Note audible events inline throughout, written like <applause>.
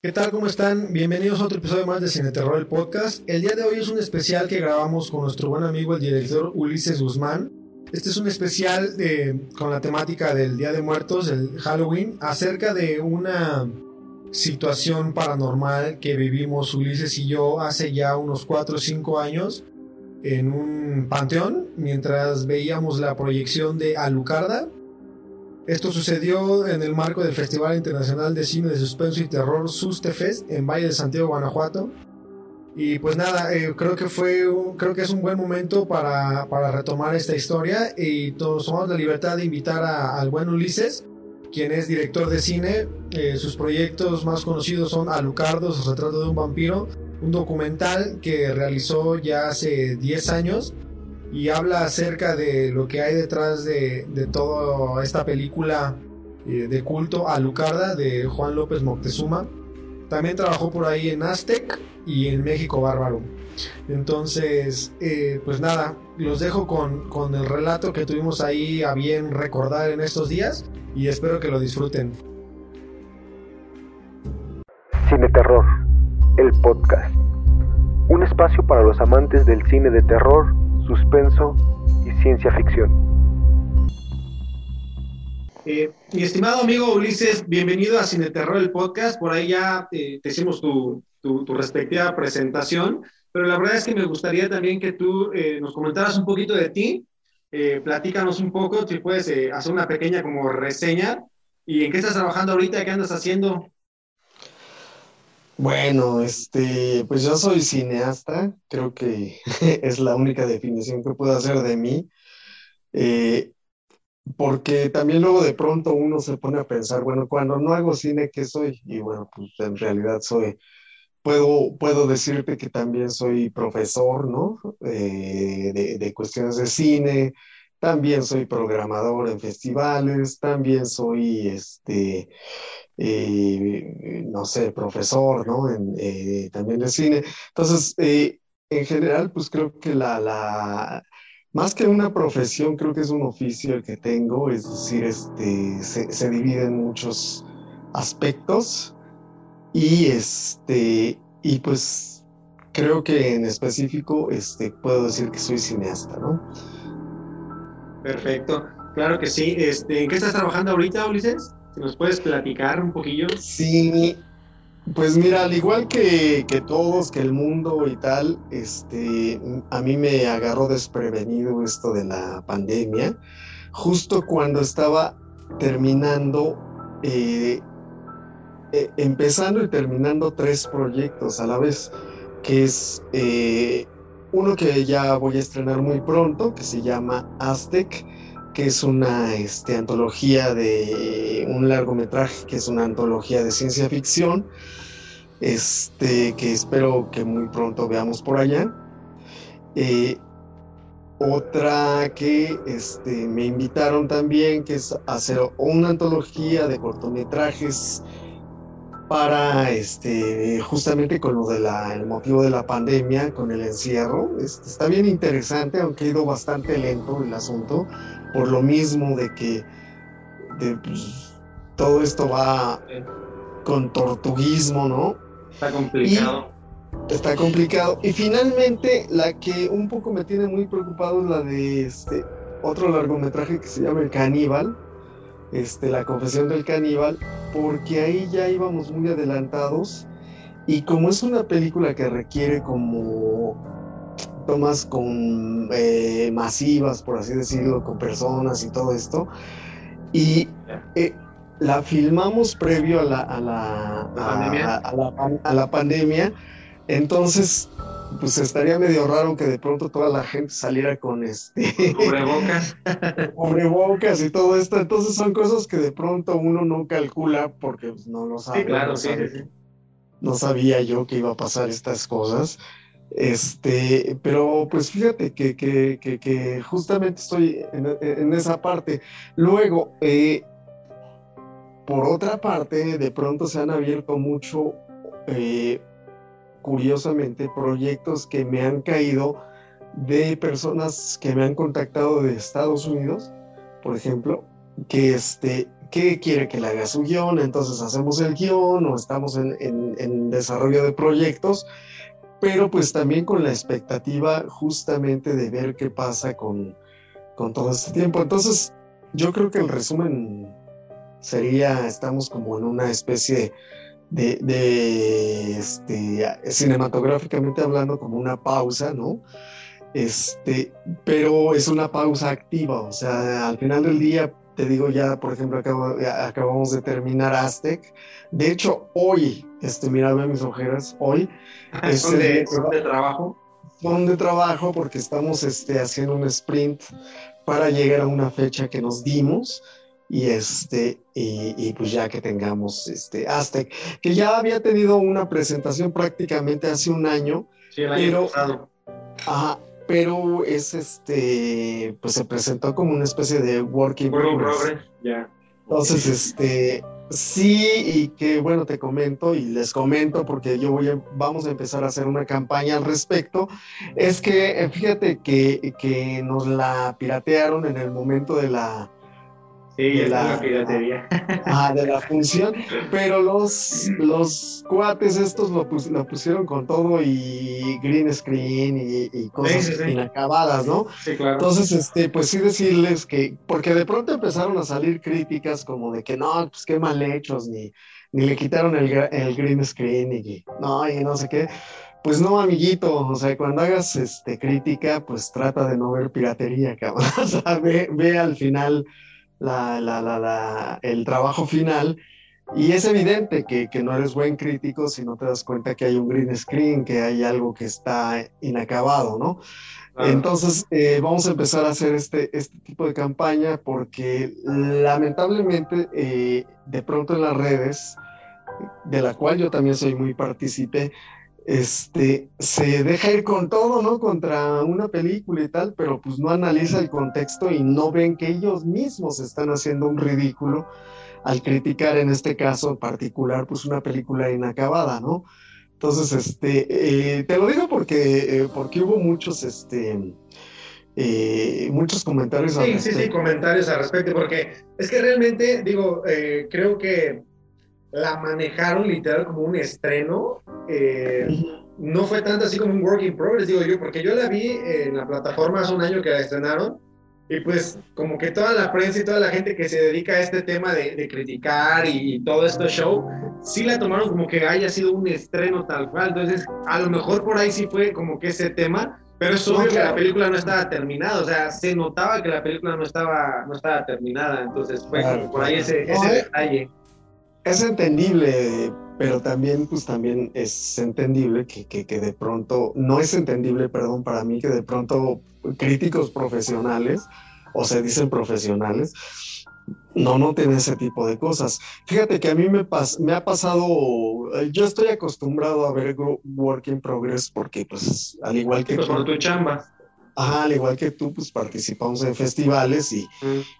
¿Qué tal? ¿Cómo están? Bienvenidos a otro episodio más de Cine Terror, el podcast. El día de hoy es un especial que grabamos con nuestro buen amigo, el director Ulises Guzmán. Este es un especial de, con la temática del Día de Muertos, el Halloween, acerca de una situación paranormal que vivimos Ulises y yo hace ya unos 4 o 5 años en un panteón mientras veíamos la proyección de Alucarda esto sucedió en el marco del Festival Internacional de Cine de Suspenso y Terror Sustefest en Valle de Santiago, Guanajuato. Y pues nada, eh, creo que fue, creo que es un buen momento para, para retomar esta historia y todos tomamos la libertad de invitar al buen Ulises, quien es director de cine. Eh, sus proyectos más conocidos son Alucardos, Retrato de un vampiro, un documental que realizó ya hace 10 años y habla acerca de lo que hay detrás de, de toda esta película eh, de culto a Lucarda de Juan López Moctezuma. También trabajó por ahí en Aztec y en México Bárbaro. Entonces, eh, pues nada, los dejo con, con el relato que tuvimos ahí a bien recordar en estos días y espero que lo disfruten. Cine Terror, el podcast. Un espacio para los amantes del cine de terror suspenso y ciencia ficción. Eh, mi estimado amigo Ulises, bienvenido a Cine Terror, el podcast. Por ahí ya eh, te hicimos tu, tu, respectiva presentación, pero la verdad es que me gustaría también que tú eh, nos comentaras un poquito de ti. platícanos un poco, si puedes hacer una pequeña como reseña y en qué estás trabajando ahorita, qué andas haciendo. Bueno, este, pues yo soy cineasta, creo que <laughs> es la única definición que puedo hacer de mí, eh, porque también luego de pronto uno se pone a pensar, bueno, cuando no hago cine, ¿qué soy? Y bueno, pues en realidad soy, puedo, puedo decirte que también soy profesor, ¿no? Eh, de, de cuestiones de cine, también soy programador en festivales, también soy, este, eh, no sé, profesor, ¿no? Eh, también de cine. Entonces, eh, en general, pues creo que la, la, más que una profesión, creo que es un oficio el que tengo, es decir, este, se, divide en muchos aspectos y, este, y pues creo que en específico este, puedo decir que soy cineasta, ¿no? Perfecto, claro que sí. Este, ¿En qué estás trabajando ahorita, Ulises? ¿Nos puedes platicar un poquillo? Sí, pues mira, al igual que, todos, que el mundo y tal, este, a mí me agarró desprevenido esto de la pandemia, justo cuando estaba terminando, eh, eh, empezando y terminando tres proyectos a la vez, que es eh, uno que ya voy a estrenar muy pronto, que se llama Aztec, que es una este, antología de un largometraje, que es una antología de ciencia ficción, este, que espero que muy pronto veamos por allá. Eh, otra que este, me invitaron también, que es hacer una antología de cortometrajes para este justamente con lo del motivo de la pandemia, con el encierro. Este, está bien interesante, aunque ha ido bastante lento el asunto, por lo mismo de que pues, todo esto va con tortuguismo, ¿no? Está complicado. está complicado. Y finalmente, la que un poco me tiene muy preocupado es la de este otro largometraje que se llama El Caníbal, este, La Confesión del Caníbal, porque ahí ya íbamos muy adelantados. Y como es una película que requiere como tomas con eh, masivas, por así decirlo, con personas y todo esto. Y eh, la filmamos previo a la, a la, a, la, pandemia. Entonces, pues estaría medio raro que de pronto toda la gente saliera con este cubrebocas. <laughs> cubrebocas y todo esto. Entonces son cosas que de pronto uno no calcula porque pues, no lo sabe, claro, no sabía yo que iba a pasar estas cosas este, pero pues fíjate que, que, que, justamente estoy en, esa parte. Luego, eh, por otra parte, de pronto se han abierto mucho, eh, curiosamente, proyectos que me han caído de personas que me han contactado de Estados Unidos, por ejemplo, que este, que quiere que le haga su guion, entonces hacemos el guion o estamos en, en, desarrollo de proyectos, pero pues también con la expectativa justamente de ver qué pasa con, con todo este tiempo. Entonces, yo creo que el resumen sería, estamos como en una especie de, este, cinematográficamente hablando, como una pausa, ¿no? Este, pero es una pausa activa, o sea, al final del día te digo ya, por ejemplo, acabamos de terminar Aztec. De hecho, hoy, este, mira, ve mis ojeras, hoy. es ¿Son, de, trabajo? Son de trabajo porque estamos este, haciendo un sprint para llegar a una fecha que nos dimos y este y, pues ya que tengamos este Aztec que ya había tenido una presentación prácticamente hace un año sí, el año pasado. Ajá, pero es este, pues se presentó como una especie de working progress. ya. Entonces, este, sí, y que bueno, te comento y les comento porque yo voy a, vamos a empezar a hacer una campaña al respecto, es que eh, fíjate que, que nos la piratearon en el momento de la, Sí, de la, piratería. <laughs> Ah, de la función, pero los, los cuates estos lo, lo pusieron con todo y green screen y, cosas inacabadas, ¿no? Sí, claro. Entonces, este, pues sí decirles que, porque de pronto empezaron a salir críticas como de que no, pues qué mal hechos, ni, ni le quitaron el, el green screen y no, y no sé qué. Pues no, amiguito, o sea, cuando hagas este, crítica, pues trata de no ver piratería, cabrón. <laughs> O sea, ve, ve al final la, la, la, el trabajo final. Y es evidente que, que, no eres buen crítico si no te das cuenta que hay un green screen, que hay algo que está inacabado, ¿no? Entonces, eh, vamos a empezar a hacer este, este tipo de campaña porque lamentablemente eh, de pronto en las redes, de la cual yo también soy muy partícipe, este, se deja ir con todo, ¿no? Contra una película y tal, pero pues no analiza el contexto y no ven que ellos mismos están haciendo un ridículo al criticar en este caso en particular, pues una película inacabada, ¿no? Entonces, este, eh, te lo digo porque, eh, porque hubo muchos, este, eh, muchos comentarios sí, al Sí, sí, comentarios al respecto, porque es que realmente, digo, creo que la manejaron literal como un estreno. Eh, no fue tanto así como un work in progress, digo yo, porque yo la vi en la plataforma hace un año que la estrenaron. Y pues como que toda la prensa y toda la gente que se dedica a este tema de, criticar y, todo este show, sí la tomaron como que haya sido un estreno tal cual. Entonces, a lo mejor por ahí sí fue como que ese tema, pero es obvio que la película no estaba terminada. O sea, se notaba que la película no estaba, no estaba terminada. Entonces fue por ahí ese, ese detalle es entendible, pero también, pues también es entendible que, que, de pronto, no es entendible, perdón, para mí, que de pronto críticos profesionales, o se dicen profesionales, no noten ese tipo de cosas. Fíjate que a mí me, me ha pasado, yo estoy acostumbrado a ver Work in Progress porque, pues, al igual que... por tu chamba. Ajá, al igual que tú, pues participamos en festivales y,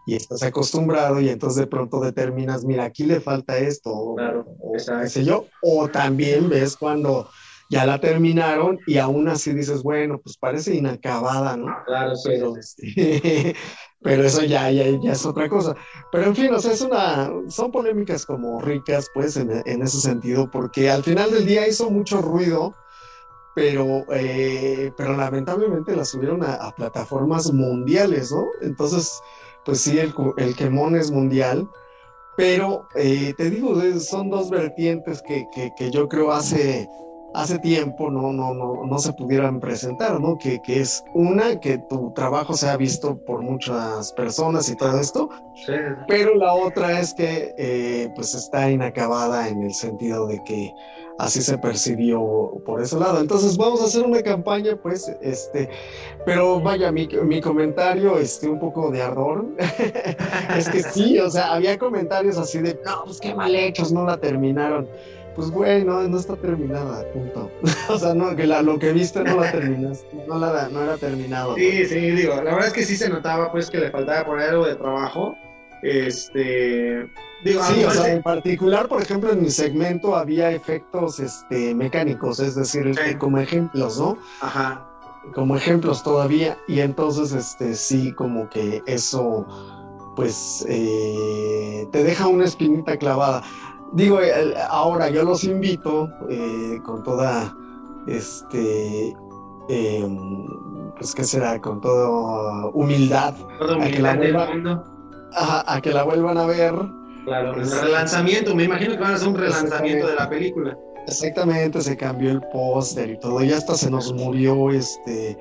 y, estás acostumbrado y entonces de pronto determinas, mira, aquí le falta esto, claro, o, qué sé yo, o también ves cuando ya la terminaron y aún así dices, bueno, pues parece inacabada, ¿no? Claro, sí. Pero, este, <laughs> pero eso ya, ya, ya, es otra cosa. Pero en fin, o sea, es una, son polémicas como ricas, pues, en, en ese sentido, porque al final del día hizo mucho ruido pero, eh, pero lamentablemente la subieron a, plataformas mundiales, ¿no? Entonces, pues sí, el, el quemón es mundial, pero eh, te digo, son dos vertientes que, que, yo creo hace, hace tiempo no, no, no, no se pudieran presentar, ¿no? Que, que, es una, que tu trabajo se ha visto por muchas personas y todo esto, sí. pero la otra es que eh, pues está inacabada en el sentido de que así se percibió por ese lado. Entonces vamos a hacer una campaña, pues, este, pero vaya, mi, mi comentario, este, un poco de ardor, <laughs> es que sí, o sea, había comentarios así de, no, pues qué mal hechos, no la terminaron. Pues güey, no, no está terminada, punto. <laughs> o sea, no, que la, lo que viste no la terminaste, no, la, no era terminado. Sí, sí, digo, la verdad es que sí se notaba pues que le faltaba poner algo de trabajo este, digo, sí, o sea, en particular, por ejemplo, en mi segmento había efectos este, mecánicos, es decir, como ejemplos, ¿no? Ajá. Como ejemplos todavía, y entonces, este, sí, como que eso pues eh, te deja una espinita clavada. Digo, ahora yo los invito con toda, este, em, pues qué será, con toda humildad, a, que la a, que la vuelvan a ver. Claro, el relanzamiento, me imagino que van a hacer un relanzamiento de la película. Exactamente, se cambió el póster y todo, y hasta se nos murió este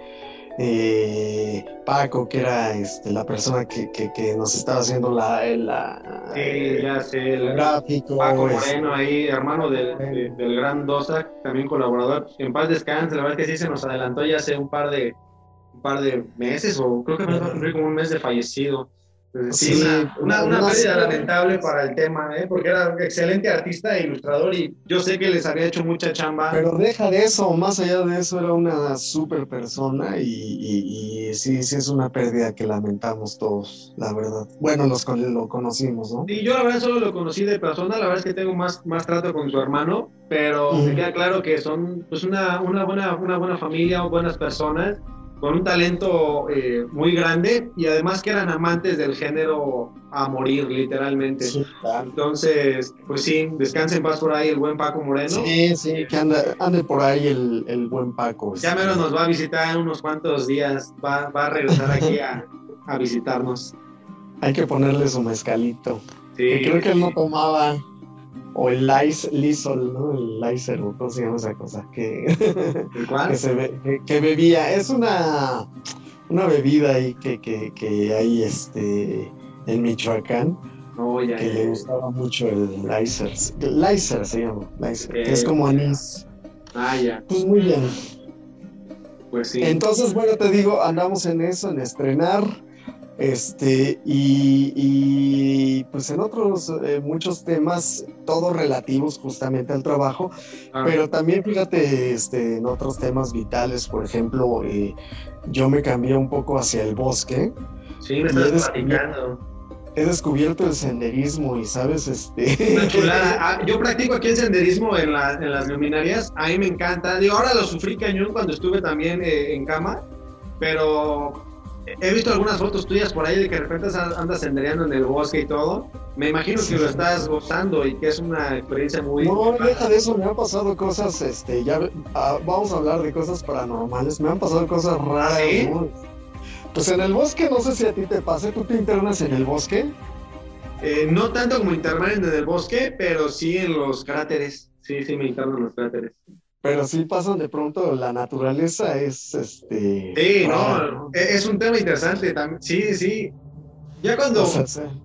eh, Paco, que era este, la persona que, que, nos estaba haciendo la, la sí, ya sé, el gráfico. Paco Moreno ahí, hermano del, del gran Dosac, también colaborador. En paz descanse, la verdad que sí se nos adelantó ya hace un par de un par de meses, o creo que me cumplir como un mes de fallecido. Sí, una, una, pérdida lamentable para el tema, ¿eh? porque era un excelente artista e ilustrador y yo sé que les había hecho mucha chamba. Pero deja de eso, más allá de eso, era una super persona y, sí, sí es una pérdida que lamentamos todos, la verdad. Bueno, los lo conocimos, ¿no? Y yo la verdad solo lo conocí de persona, la verdad es que tengo más, más trato con su hermano, pero me queda claro que son pues una, una, buena, una buena familia, buenas personas con un talento eh, muy grande y además que eran amantes del género a morir, literalmente. Entonces, pues sí, descansen en paz por ahí el buen Paco Moreno. Sí, sí, que ande, por ahí el, buen Paco. Ya menos nos va a visitar en unos cuantos días, va, a regresar aquí a, visitarnos. Hay que ponerle su mezcalito. Sí, creo que él no tomaba o el Lysol, ¿no? El Lyser, ¿cómo se llama esa cosa? <laughs> Que, que, bebía. Es una, una bebida ahí que, que, hay este, en Michoacán. Oh, que le gustaba mucho el Lyser. Lyser se llama, que es como anís. Ah, ya. Pues muy bien. Pues sí. Entonces, bueno, te digo, andamos en eso, en estrenar. Este, y, pues en otros eh, muchos temas, todos relativos justamente al trabajo, ah. pero también fíjate este, en otros temas vitales, por ejemplo, eh, yo me cambié un poco hacia el bosque. Sí, me estás platicando. He descubierto el senderismo y, ¿sabes? Este... <laughs> Ah, yo practico aquí el senderismo en, las luminarias. A mí me encanta. Digo, ahora lo sufrí cañón cuando estuve también eh, en cama. Pero he visto algunas fotos tuyas por ahí de que de repente andas sendereando en el bosque y todo. Me imagino que lo estás gozando y que es una experiencia muy... No, deja de eso, me han pasado cosas, este, ya ah, vamos a hablar de cosas paranormales, me han pasado cosas raras. Pues en el bosque, no sé si a ti te pase, ¿tú te internas en el bosque? Eh, no tanto como internar en el bosque, pero sí en los cráteres. Sí, sí, me interno en los cráteres pero sí pasan de pronto, la naturaleza es este. Sí, no, e-, es un tema interesante también. Sí, sí. Ya cuando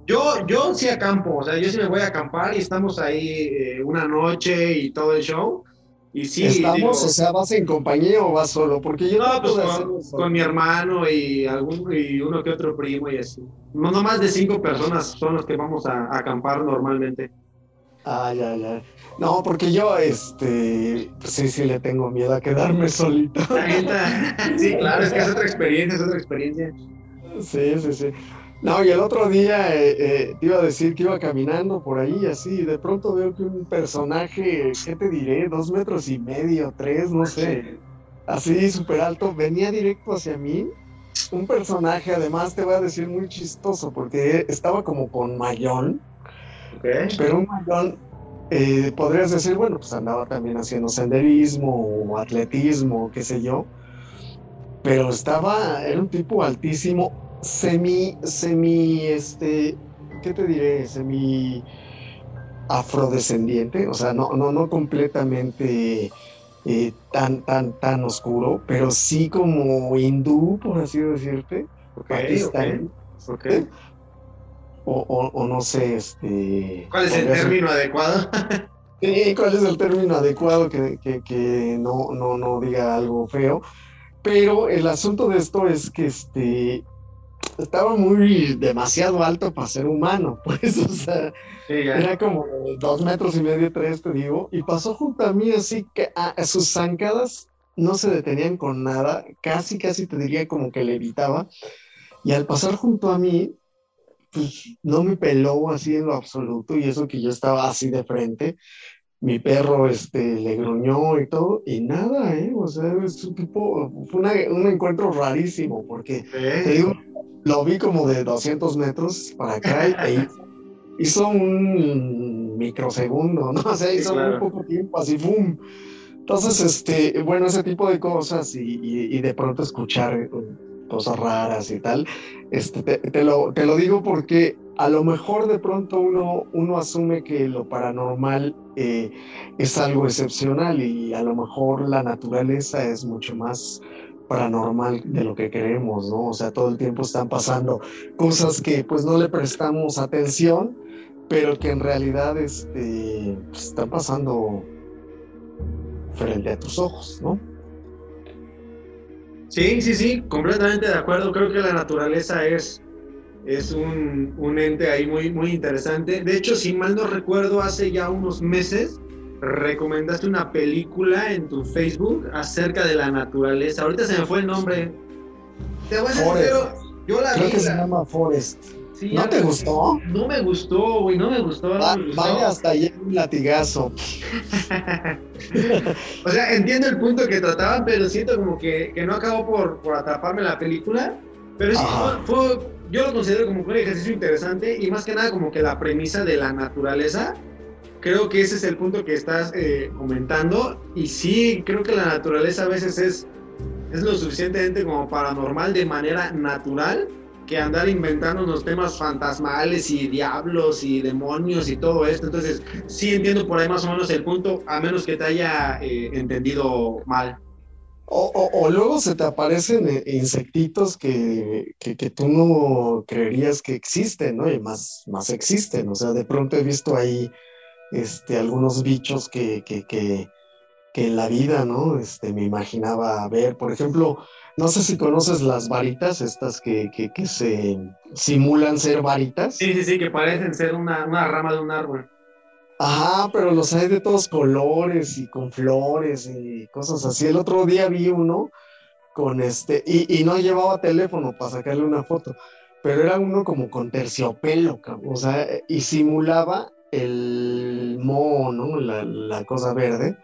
yo, yo sí acampo, o sea, yo sí me voy a acampar y estamos ahí eh, una noche y todo el show. Y sí, estamos, o sea, vas en compañía o vas solo, porque yo no, pues con, mi hermano y algún y uno que otro primo y así. No, no más de cinco personas son los que vamos a acampar normalmente. Ah, ya, ya. No, porque yo, este, pues sí, sí le tengo miedo a quedarme solito. sí, claro, es que es otra experiencia, es otra experiencia. Sí, sí, sí. No, y el otro día eh, eh, te iba a decir que iba caminando por ahí así, y de pronto veo que un personaje, ¿qué te diré? Dos metros y medio, tres, no sé, así súper alto, venía directo hacia mí. Un personaje, además, te voy a decir muy chistoso, porque estaba como con mayón pero un mayón, eh, podrías decir, bueno, pues andaba también haciendo senderismo o atletismo, qué sé yo. Pero estaba, era un tipo altísimo, semi, semi, este, ¿qué te diré? Semi afrodescendiente, o sea, no, no, no completamente eh, tan, tan, tan oscuro, pero sí como hindú, por así decirte. Okay, okay o, no sé, este... ¿Cuál es el término adecuado? <laughs> ¿Cuál es el término adecuado que, no, no, no diga algo feo? Pero el asunto de esto es que este estaba muy demasiado alto para ser humano, <laughs> pues, o sea, era como dos metros y medio, tres, te digo, y pasó junto a mí así que a, sus zancadas no se detenían con nada, casi, casi te diría como que le evitaba, y al pasar junto a mí, pues no me peló así en lo absoluto y eso que yo estaba así de frente. Mi perro este, le gruñó y todo, y nada, ¿eh? O sea, es un tipo, fue un encuentro rarísimo, porque te digo, lo vi como de 200 metros para acá y hizo un microsegundo, ¿no? <laughs> O sea, hizo un poco tiempo así, ¡boom! Entonces, este, bueno, ese tipo de cosas y, de pronto escuchar eh, cosas raras y tal, este, te, lo, te lo digo porque a lo mejor de pronto uno, uno asume que lo paranormal eh, es algo excepcional y a lo mejor la naturaleza es mucho más paranormal de lo que queremos, ¿no? O sea, todo el tiempo están pasando cosas que pues no le prestamos atención, pero que en realidad este, pues, están pasando frente a tus ojos, ¿no? Sí, sí, sí, completamente de acuerdo. Creo que la naturaleza es, es un, un, ente ahí muy, muy interesante. De hecho, si mal no recuerdo, hace ya unos meses recomendaste una película en tu Facebook acerca de la naturaleza. Ahorita se me fue el nombre. Te voy a decir, yo la Creo que se llama Forest. ¿No te gustó? No me gustó, güey, no me gustó. Vaya hasta allá un latigazo. <laughs> o sea, entiendo el punto que trataban, pero siento como que, que no acabó por, por atraparme la película. Pero sí, fue, yo lo considero como un ejercicio interesante y más que nada como que la premisa de la naturaleza. Creo que ese es el punto que estás eh, comentando. Y sí, creo que la naturaleza a veces es, es lo suficientemente como paranormal de manera natural que andar inventando unos temas fantasmales y diablos y demonios y todo esto. Entonces, sí entiendo por ahí más o menos el punto, a menos que te haya eh, entendido mal. O, luego se te aparecen eh, insectitos que, que, tú no creerías que existen, ¿no? Y más, más existen. O sea, de pronto he visto ahí este, algunos bichos que, que, que, que en la vida, ¿no? Este, me imaginaba ver. Por ejemplo, no sé si conoces las varitas, estas que, que, se simulan ser varitas. Sí, sí, sí, que parecen ser una, rama de un árbol. Ajá, pero los hay de todos colores y con flores y cosas así. El otro día vi uno con este, y, y no llevaba teléfono para sacarle una foto, pero era uno como con terciopelo, o sea, y simulaba el moho, ¿no? La, la cosa verde.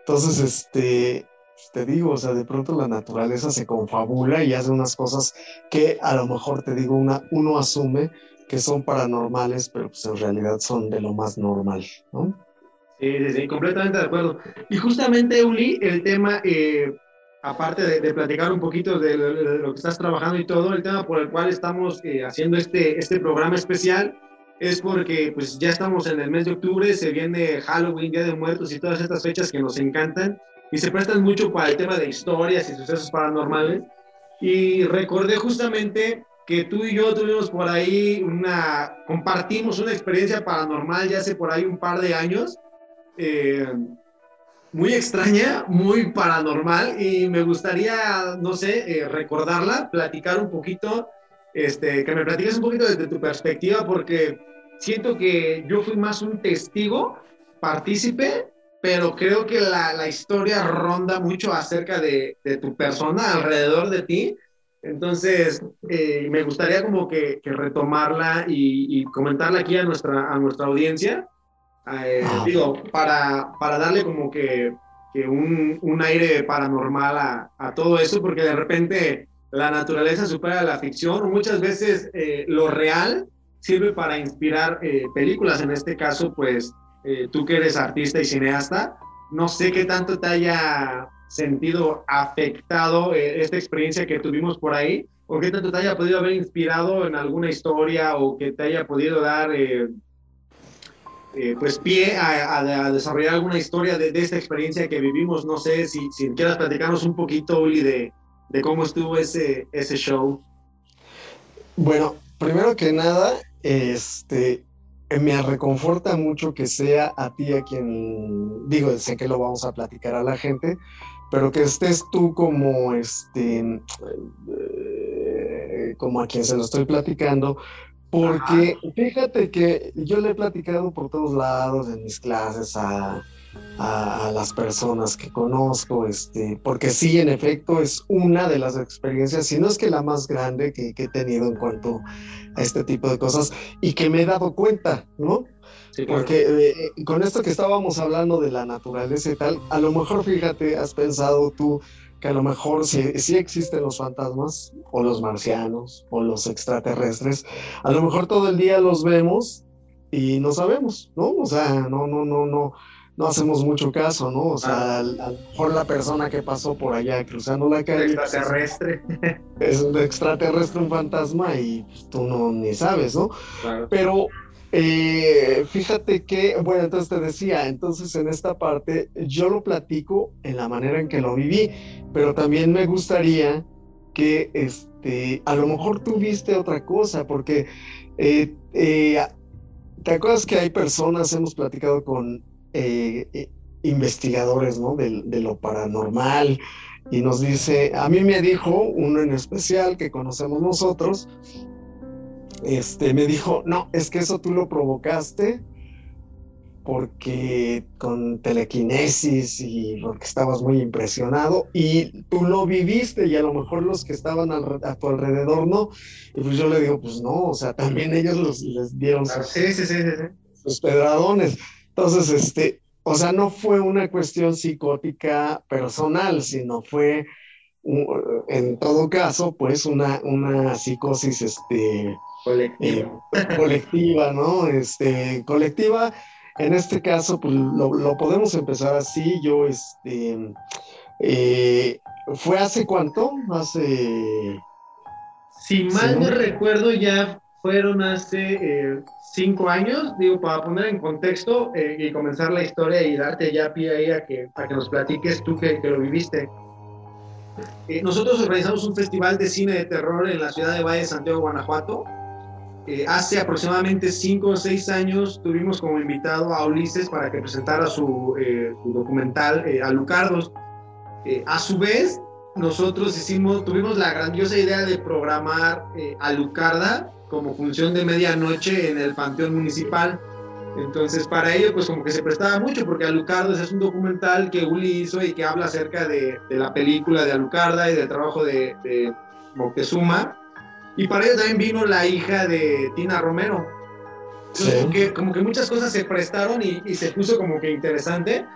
Entonces, este, te digo, o sea, de pronto la naturaleza se confabula y hace unas cosas que a lo mejor, te digo, una, uno asume que son paranormales, pero pues en realidad son de lo más normal, ¿no? Sí, sí, sí, completamente de acuerdo. Y justamente, Uli, el tema, eh, aparte de, platicar un poquito de, lo que estás trabajando y todo, el tema por el cual estamos eh, haciendo este, este programa especial es porque pues ya estamos en el mes de octubre, se viene Halloween, Día de Muertos y todas estas fechas que nos encantan y se prestan mucho para el tema de historias y sucesos paranormales. Y recordé justamente que tú y yo tuvimos por ahí una, compartimos una experiencia paranormal ya hace por ahí un par de años, eh, muy extraña, muy paranormal, y me gustaría, no sé, eh, recordarla, platicar un poquito, este, que me platiques un poquito desde tu perspectiva, porque siento que yo fui más un testigo, partícipe, pero creo que la, la historia ronda mucho acerca de, de, tu persona alrededor de ti. Entonces, eh, me gustaría como que, que retomarla y, y, comentarla aquí a nuestra, a nuestra audiencia. Eh, ah. Digo, para, para darle como que, que un, un, aire paranormal a, a, todo eso, porque de repente la naturaleza supera la ficción, muchas veces eh, lo real sirve para inspirar películas. En este caso, pues eh, tú que eres artista y cineasta, no sé qué tanto te haya sentido afectado eh, esta experiencia que tuvimos por ahí, o qué tanto te haya podido haber inspirado en alguna historia o que te haya podido dar eh, pues pie a, desarrollar alguna historia de, esta experiencia que vivimos. No sé si, si quieras platicarnos un poquito, Uli, de, de cómo estuvo ese, ese show. Bueno, primero que nada, este, me reconforta mucho que sea a ti a quien, digo, sé que lo vamos a platicar a la gente, pero que estés tú como, este, eh, como a quien se lo estoy platicando, porque fíjate que yo le he platicado por todos lados en mis clases a, a, las personas que conozco, este, porque sí, en efecto, es una de las experiencias, si no es que la más grande que, que he tenido en cuanto a este tipo de cosas y que me he dado cuenta, ¿no? Porque eh, con esto que estábamos hablando de la naturaleza y tal, a lo mejor fíjate, has pensado tú que a lo mejor sí, sí, existen los fantasmas o los marcianos o los extraterrestres, a lo mejor todo el día los vemos y no sabemos, ¿no? O sea, no, no, no, no, no hacemos mucho caso, ¿no? O sea, a, lo mejor la persona que pasó por allá cruzando la calle. Pues, extraterrestre. Es un extraterrestre, un fantasma y pues, tú no ni sabes, ¿no? Claro. Pero eh, fíjate que, bueno, entonces te decía, entonces en esta parte yo lo platico en la manera en que lo viví, pero también me gustaría que, este, a lo mejor tú viste otra cosa, porque eh, eh, te acuerdas que hay personas, hemos platicado con investigadores, ¿no? De, de lo paranormal, y nos dice, a mí me dijo uno en especial que conocemos nosotros, este, me dijo, no, es que eso tú lo provocaste porque con telequinesis y porque estabas muy impresionado y tú lo viviste y a lo mejor los que estaban a tu alrededor no. Y pues yo le digo, pues no, o sea, también ellos los, les dieron sus, pedradones. Entonces, este, o sea, no fue una cuestión psicótica personal, sino fue, en todo caso, pues una, una psicosis, este, Colectiva. Eh, colectiva, ¿no? Este, colectiva, en este caso, pues lo, podemos empezar así. Yo, este, eh, ¿fue hace cuánto? Hace... Si mal no recuerdo, ya fueron hace eh, cinco años, digo, para poner en contexto y comenzar la historia y darte ya pie ahí a que, a que nos platiques tú que, que lo viviste. nosotros organizamos un festival de cine de terror en la ciudad de Valle de Santiago, Guanajuato, eh, hace aproximadamente cinco o seis años tuvimos como invitado a Ulises para que presentara su, eh, documental eh, Alucardos. a su vez, nosotros hicimos, tuvimos la grandiosa idea de programar Alucarda como función de medianoche en el Panteón Municipal. Entonces, para ello, pues como que se prestaba mucho, porque Alucardos es un documental que Uli hizo y que habla acerca de, de la película de Alucarda y del trabajo de, de Moctezuma y para ello también vino la hija de Tina Romero. como, que, muchas cosas se prestaron y, se puso como que interesante.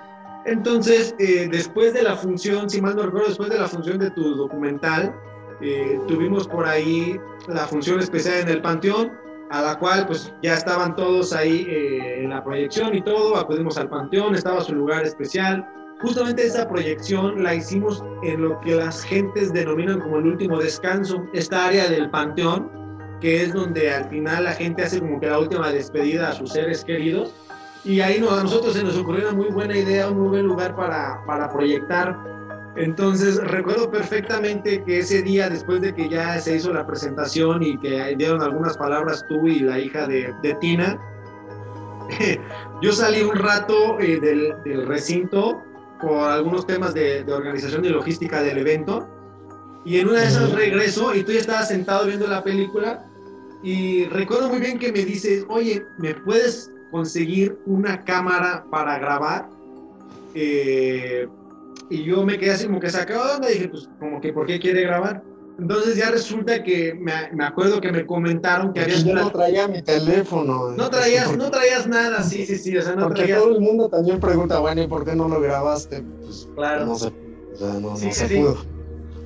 Entonces, eh, después de la función, si mal no recuerdo, después de la función de tu documental, eh, tuvimos por ahí la función especial en el Panteón, a la cual pues ya estaban todos ahí eh, en la proyección y todo, acudimos al Panteón, estaba su lugar especial, Justamente esa proyección la hicimos en lo que las gentes denominan como el último descanso, esta área del panteón, que es donde al final la gente hace como que la última despedida a sus seres queridos. Y ahí a nosotros se nos ocurrió una muy buena idea, un muy buen lugar para, para proyectar. Entonces recuerdo perfectamente que ese día, después de que ya se hizo la presentación y que dieron algunas palabras tú y la hija de, de Tina, <laughs> yo salí un rato eh, del, del, recinto por algunos temas de, organización y logística del evento. Y en una de esas regreso y tú ya estabas sentado viendo la película y recuerdo muy bien que me dices, oye, ¿me puedes conseguir una cámara para grabar? Eh, y yo me quedé así como que sacaba onda y dije, pues como que, ¿por qué quiere grabar? Entonces ya resulta que me, acuerdo que me comentaron que había... Yo no traía mi teléfono. No traías, no traías nada, sí, sí, sí, o sea, no porque todo el mundo también pregunta, bueno, ¿y por qué no lo grabaste? Pues, claro. No se, o sea, no, se pudo.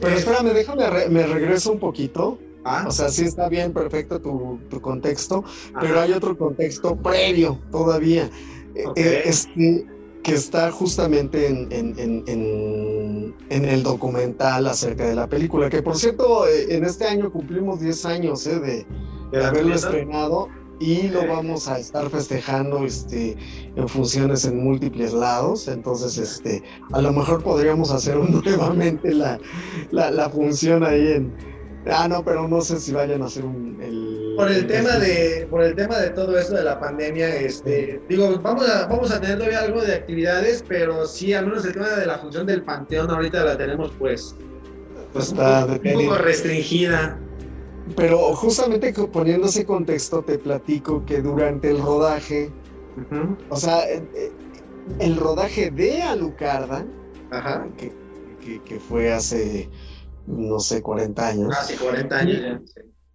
Pero espérame, déjame, me regreso un poquito. Ah. O sea, sí está bien, perfecto tu, tu contexto, pero hay otro contexto previo todavía. Eh, este, que está justamente en, en, en, en, el documental acerca de la película, que por cierto, eh, en este año cumplimos 10 años eh, de, de haberlo estrenado y lo vamos a estar festejando este, en funciones en múltiples lados, entonces este, a lo mejor podríamos hacer <laughs> nuevamente la, la, la función ahí en, Ah, no, pero no sé si vayan a hacer un... El, por el tema de por el tema de todo esto de la pandemia, este, digo, vamos a, vamos a tener todavía algo de actividades, pero sí, al menos el tema de la función del panteón ahorita la tenemos pues, pues Está un, poco restringida. Pero justamente poniendo ese contexto, te platico que durante el rodaje, o sea, eh, eh, el rodaje de Alucarda, Que, que, que fue hace no sé, 40 años. Sí, 40 años.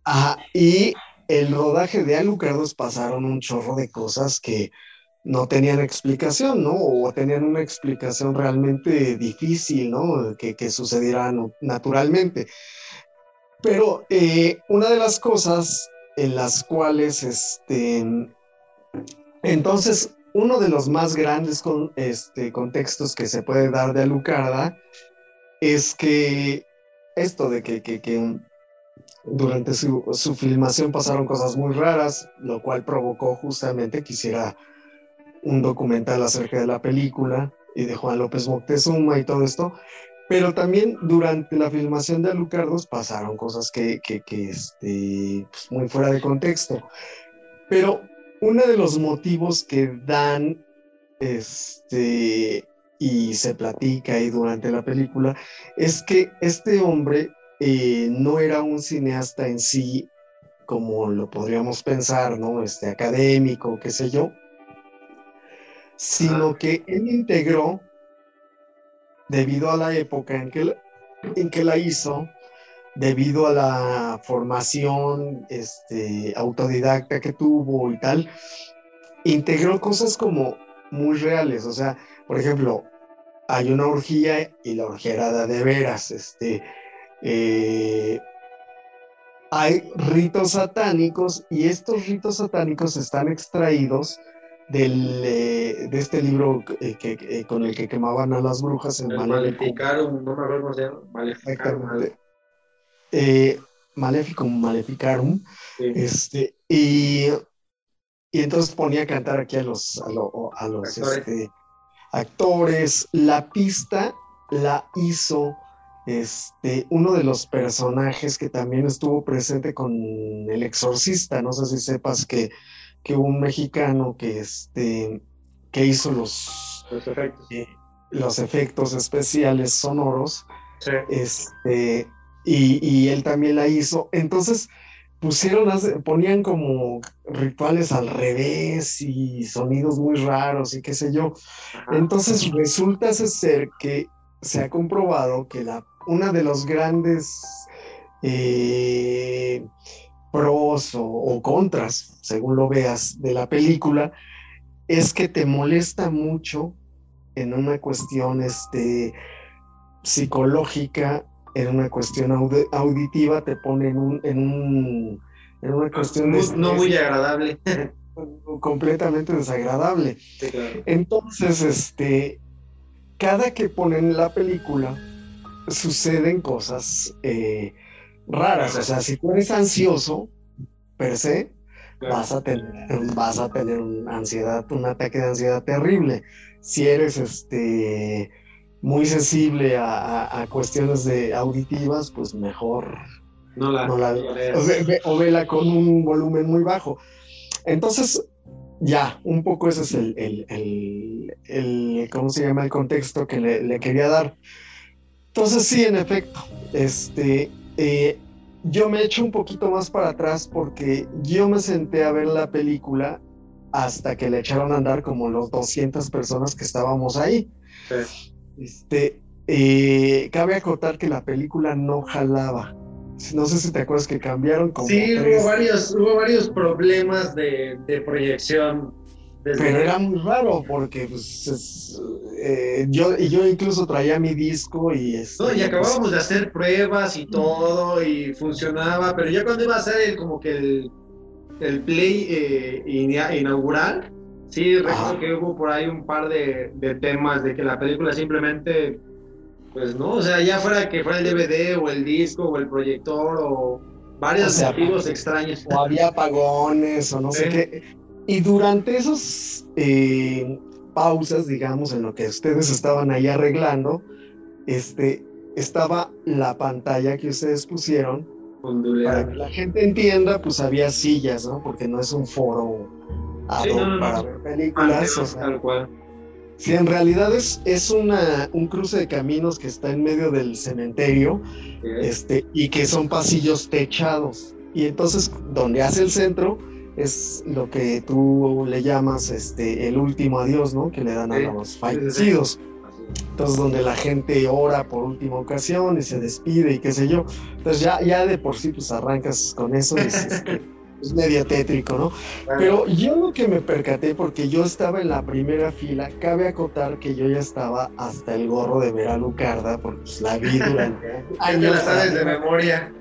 Ajá, y el rodaje de Alucardos pasaron un chorro de cosas que no tenían explicación, ¿no? O tenían una explicación realmente difícil, ¿no? Que, que sucediera naturalmente. Pero eh, una de las cosas en las cuales, este, entonces, uno de los más grandes con, este, contextos que se puede dar de Alucarda es que esto de que, que, durante su, su, filmación pasaron cosas muy raras, lo cual provocó justamente que hiciera un documental acerca de la película y de Juan López Moctezuma y todo esto, pero también durante la filmación de Alucardos pasaron cosas que, que, este, pues muy fuera de contexto. Pero uno de los motivos que dan este, y se platica ahí durante la película es que este hombre eh, no era un cineasta en sí como lo podríamos pensar, ¿no? Este académico, qué sé yo, sino que él integró, debido a la época en que, en que la hizo, debido a la formación este, autodidacta que tuvo y tal, integró cosas como muy reales. O sea, por ejemplo, hay una orgía y la orgía era de veras. Este, eh, hay ritos satánicos y estos ritos satánicos están extraídos del, eh, de este libro eh, que, eh, con el que quemaban a las brujas en Maleficarum, no me acuerdo cómo se llama, Maleficarum. Maleficum, Maleficarum. Este, y, y entonces ponía a cantar aquí a los, a, los actores. Este, actores. La pista la hizo este, uno de los personajes que también estuvo presente con El Exorcista. No sé si sepas que que un mexicano que, este, que hizo los, los, efectos. Eh, especiales sonoros, este, y, él también la hizo. Entonces pusieron, ponían como rituales al revés y sonidos muy raros y qué sé yo. Entonces resulta ser que se ha comprobado que la, una de los grandes eh, pros o, contras, según lo veas, de la película, es que te molesta mucho en una cuestión este, psicológica, en una cuestión auditiva, te pone en, un, en, un, en una cuestión... no muy agradable. <laughs> completamente desagradable. Entonces, este, cada que ponen la película, suceden cosas eh, raras. O sea, si tú eres ansioso, per se, vas a tener, vas a tener una ansiedad, un ataque de ansiedad terrible. Si eres este muy sensible a, cuestiones de auditivas, pues mejor no la, o, vela con un volumen muy bajo. Entonces, ya, un poco ese es el, el, ¿cómo se llama? El contexto que le, le, quería dar. Entonces, sí, en efecto, este, eh, yo me echo un poquito más para atrás porque yo me senté a ver la película hasta que le echaron a andar como los 200 personas que estábamos ahí. Este, eh, cabe acotar que la película no jalaba. No sé si te acuerdas que cambiaron como. Sí, hubo, varios, hubo varios problemas de, de proyección pero era muy raro porque pues, eh, yo, incluso traía mi disco y... Este, no, y acabábamos de hacer pruebas y todo y funcionaba, pero ya cuando iba a ser el, como que el, el play eh, inaugural, sí, recuerdo que hubo por ahí un par de, de, temas de que la película simplemente, pues no, o sea, ya fuera que fuera el DVD o el disco o el proyector o varios motivos extraños. O había apagones o no sé qué y durante esas eh, pausas, digamos, en lo que ustedes estaban ahí arreglando, este, estaba la pantalla que ustedes pusieron. Para que la gente entienda, pues había sillas, ¿no? Porque no es un foro para ver películas. tal cual. Sí, en realidad es, es una, un cruce de caminos que está en medio del cementerio este, y que son pasillos techados. Y entonces, donde hace el centro, es lo que tú le llamas este el último adiós, ¿no? Que le dan a los fallecidos. Entonces, donde la gente ora por última ocasión y se despide y qué sé yo. Entonces, ya, ya de por sí, pues arrancas con eso y este, <laughs> es medio tétrico, ¿no? Pero yo lo que me percaté, porque yo estaba en la primera fila, cabe acotar que yo ya estaba hasta el gorro de ver a Lucarda, porque pues, la vi durante <laughs> años. la sabes de memoria.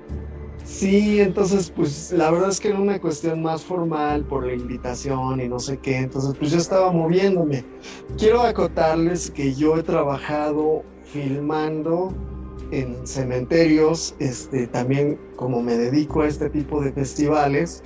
Sí, entonces pues la verdad es que era una cuestión más formal por la invitación y no sé qué, entonces pues yo estaba moviéndome. Quiero acotarles que yo he trabajado filmando en cementerios, este, también como me dedico a este tipo de festivales,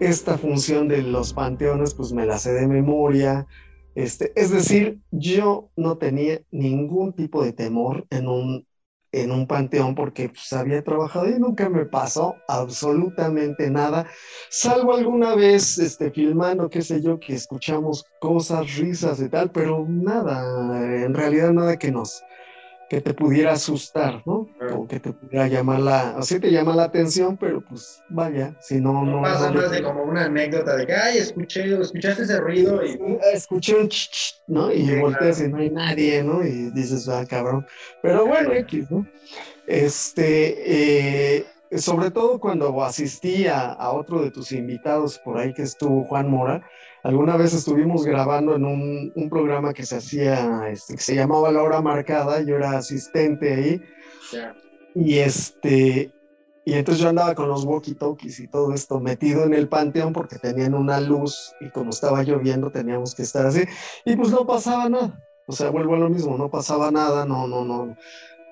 esta función de los panteones pues me la sé de memoria, este, es decir, yo no tenía ningún tipo de temor en un, en un panteón porque pues, había trabajado y nunca me pasó absolutamente nada, salvo alguna vez este, filmando, qué sé yo, que escuchamos cosas, risas y tal, pero nada, en realidad nada que nos, que te pudiera asustar, ¿no? O que te pudiera llamar la, o sí te llama la atención, pero pues vaya, si no, no. pasa más de como una anécdota de que, ay, escuché, escuchaste ese ruido y. Escuché un ch, ch ¿no? Y volteas y no hay nadie, ¿no? Y dices, ah, cabrón. Pero bueno, X, ¿no? Este, eh, sobre todo cuando asistí a, a otro de tus invitados por ahí que estuvo Juan Mora, Alguna vez estuvimos grabando en un, programa que se hacía, este, que se llamaba La Hora Marcada, yo era asistente ahí. Y este, y entonces yo andaba con los walkie-talkies y todo esto metido en el panteón porque tenían una luz y como estaba lloviendo teníamos que estar así. Y pues no pasaba nada. O sea, vuelvo a lo mismo, no pasaba nada, no, no, no,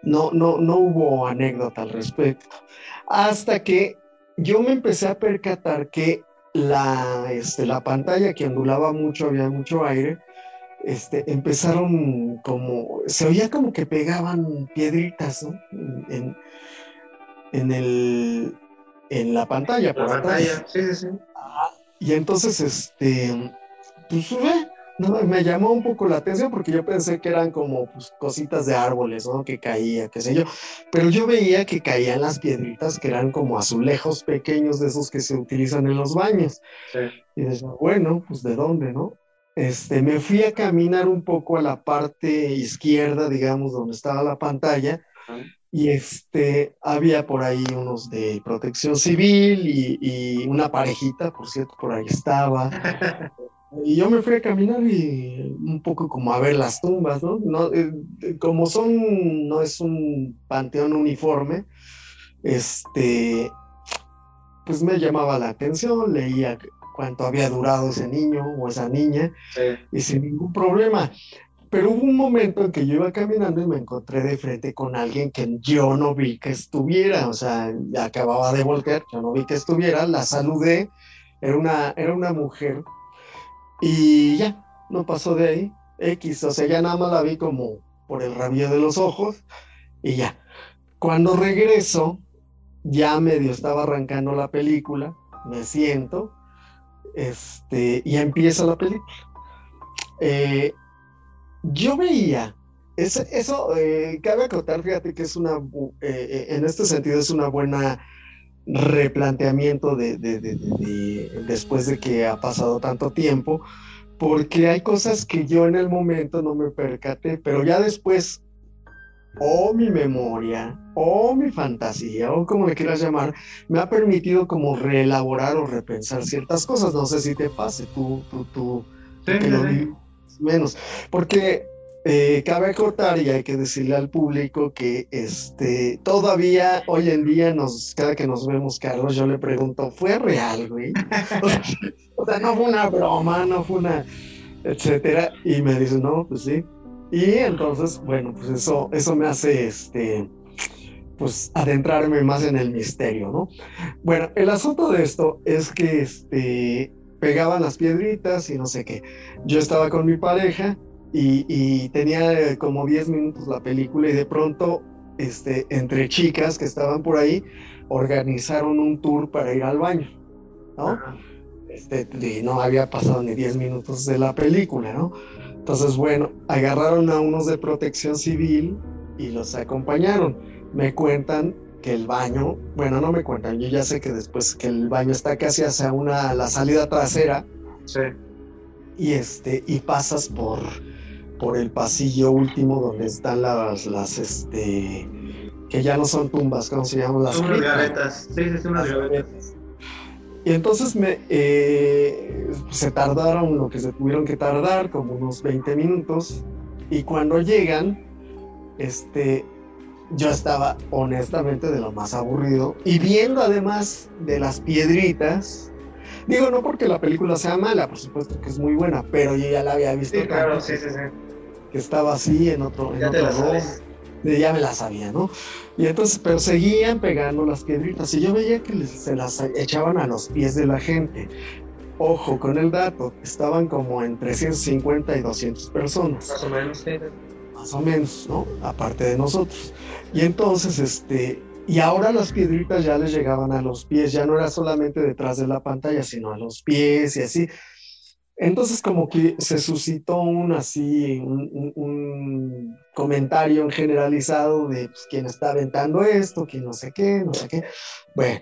no, no, no hubo anécdota al respecto. Hasta que yo me empecé a percatar que la, este, la pantalla que ondulaba mucho, había mucho aire, este, empezaron como, se oía como que pegaban piedritas ¿no? en, en, el, en la pantalla. La pantalla, sí, sí, sí. y entonces, este, pues, no, me llamó un poco la atención porque yo pensé que eran como pues, cositas de árboles, ¿no? Que caía, qué sé yo. Pero yo veía que caían las piedritas que eran como azulejos pequeños de esos que se utilizan en los baños. Sí. Y decía, bueno, pues de dónde, ¿no? Este, me fui a caminar un poco a la parte izquierda, digamos, donde estaba la pantalla. Y este, había por ahí unos de protección civil y, y una parejita, por cierto, por ahí estaba. <laughs> Y yo me fui a caminar y un poco como a ver las tumbas, ¿no? no eh, como son, no es un panteón uniforme, este, pues me llamaba la atención, leía cuánto había durado ese niño o esa niña y sin ningún problema. Pero hubo un momento en que yo iba caminando y me encontré de frente con alguien que yo no vi que estuviera, o sea, acababa de voltear, yo no vi que estuviera, la saludé, era una, era una mujer y ya, no pasó de ahí. X, o sea, ya nada más la vi como por el rabillo de los ojos y ya. Cuando regreso, ya medio estaba arrancando la película, me siento, este, y empieza la película. Eh, yo veía, eso eh, cabe acotar, fíjate que es una, eh, en este sentido es una buena replanteamiento de, después de que ha pasado tanto tiempo, porque hay cosas que yo en el momento no me percaté, pero ya después, o mi memoria, o mi fantasía, o como le quieras llamar, me ha permitido como reelaborar o repensar ciertas cosas. No sé si te pase, tú, tú, tú, que lo menos, porque eh, cabe acotar y hay que decirle al público que este, todavía hoy en día, nos, cada que nos vemos, Carlos, yo le pregunto, ¿fue real, güey? <laughs> o sea, no fue una broma, no fue una, etcétera. Y me dice, no, pues sí. Y entonces, bueno, pues eso, eso me hace, este, pues adentrarme más en el misterio, ¿no? Bueno, el asunto de esto es que, este, pegaban las piedritas y no sé qué. Yo estaba con mi pareja y, tenía como 10 minutos la película y de pronto, este, entre chicas que estaban por ahí, organizaron un tour para ir al baño, ¿no? Este, no había pasado ni 10 minutos de la película, ¿no? Entonces, bueno, agarraron a unos de protección civil y los acompañaron. Me cuentan que el baño, bueno, no me cuentan, yo ya sé que después que el baño está casi hacia una, la salida trasera. Sí. Y este, y pasas por, por el pasillo último donde están las, las, este, que ya no son tumbas, ¿cómo se llaman? Las gavetas, sí, sí, unas gavetas. Y entonces me, eh, se tardaron lo que se tuvieron que tardar, como unos 20 minutos. Y cuando llegan, este, yo estaba honestamente de lo más aburrido. Y viendo además de las piedritas, digo, no porque la película sea mala, por supuesto que es muy buena, pero yo ya la había visto. Sí, claro, sí, sí, sí. Que estaba así en otro, en Ya te otro la room sabes. de- ya me la sabía, ¿no? Y entonces perseguían pegando las piedritas y yo veía que les- se las echaban a los pies de la gente. Ojo con el dato, estaban como entre 150 y 200 personas, Más o menos, sí. más o menos, ¿no? Aparte de nosotros. Y entonces, este, y ahora las piedritas ya les llegaban a los pies, ya no era solamente detrás de la pantalla, sino a los pies y así. Entonces como que se suscitó un así, un, un- un comentario en generalizado de pues, quién está aventando esto, quién no sé qué, no sé qué. Bueno,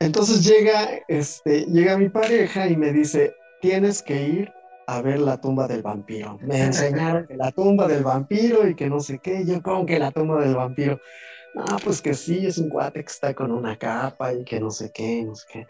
entonces llega, este, llega mi pareja y me dice, tienes que ir a ver la tumba del vampiro. Me enseñaron que la tumba del vampiro y que no sé qué, yo como que la tumba del vampiro. Ah, pues que sí, es un guate que está con una capa y que no sé qué, no sé qué.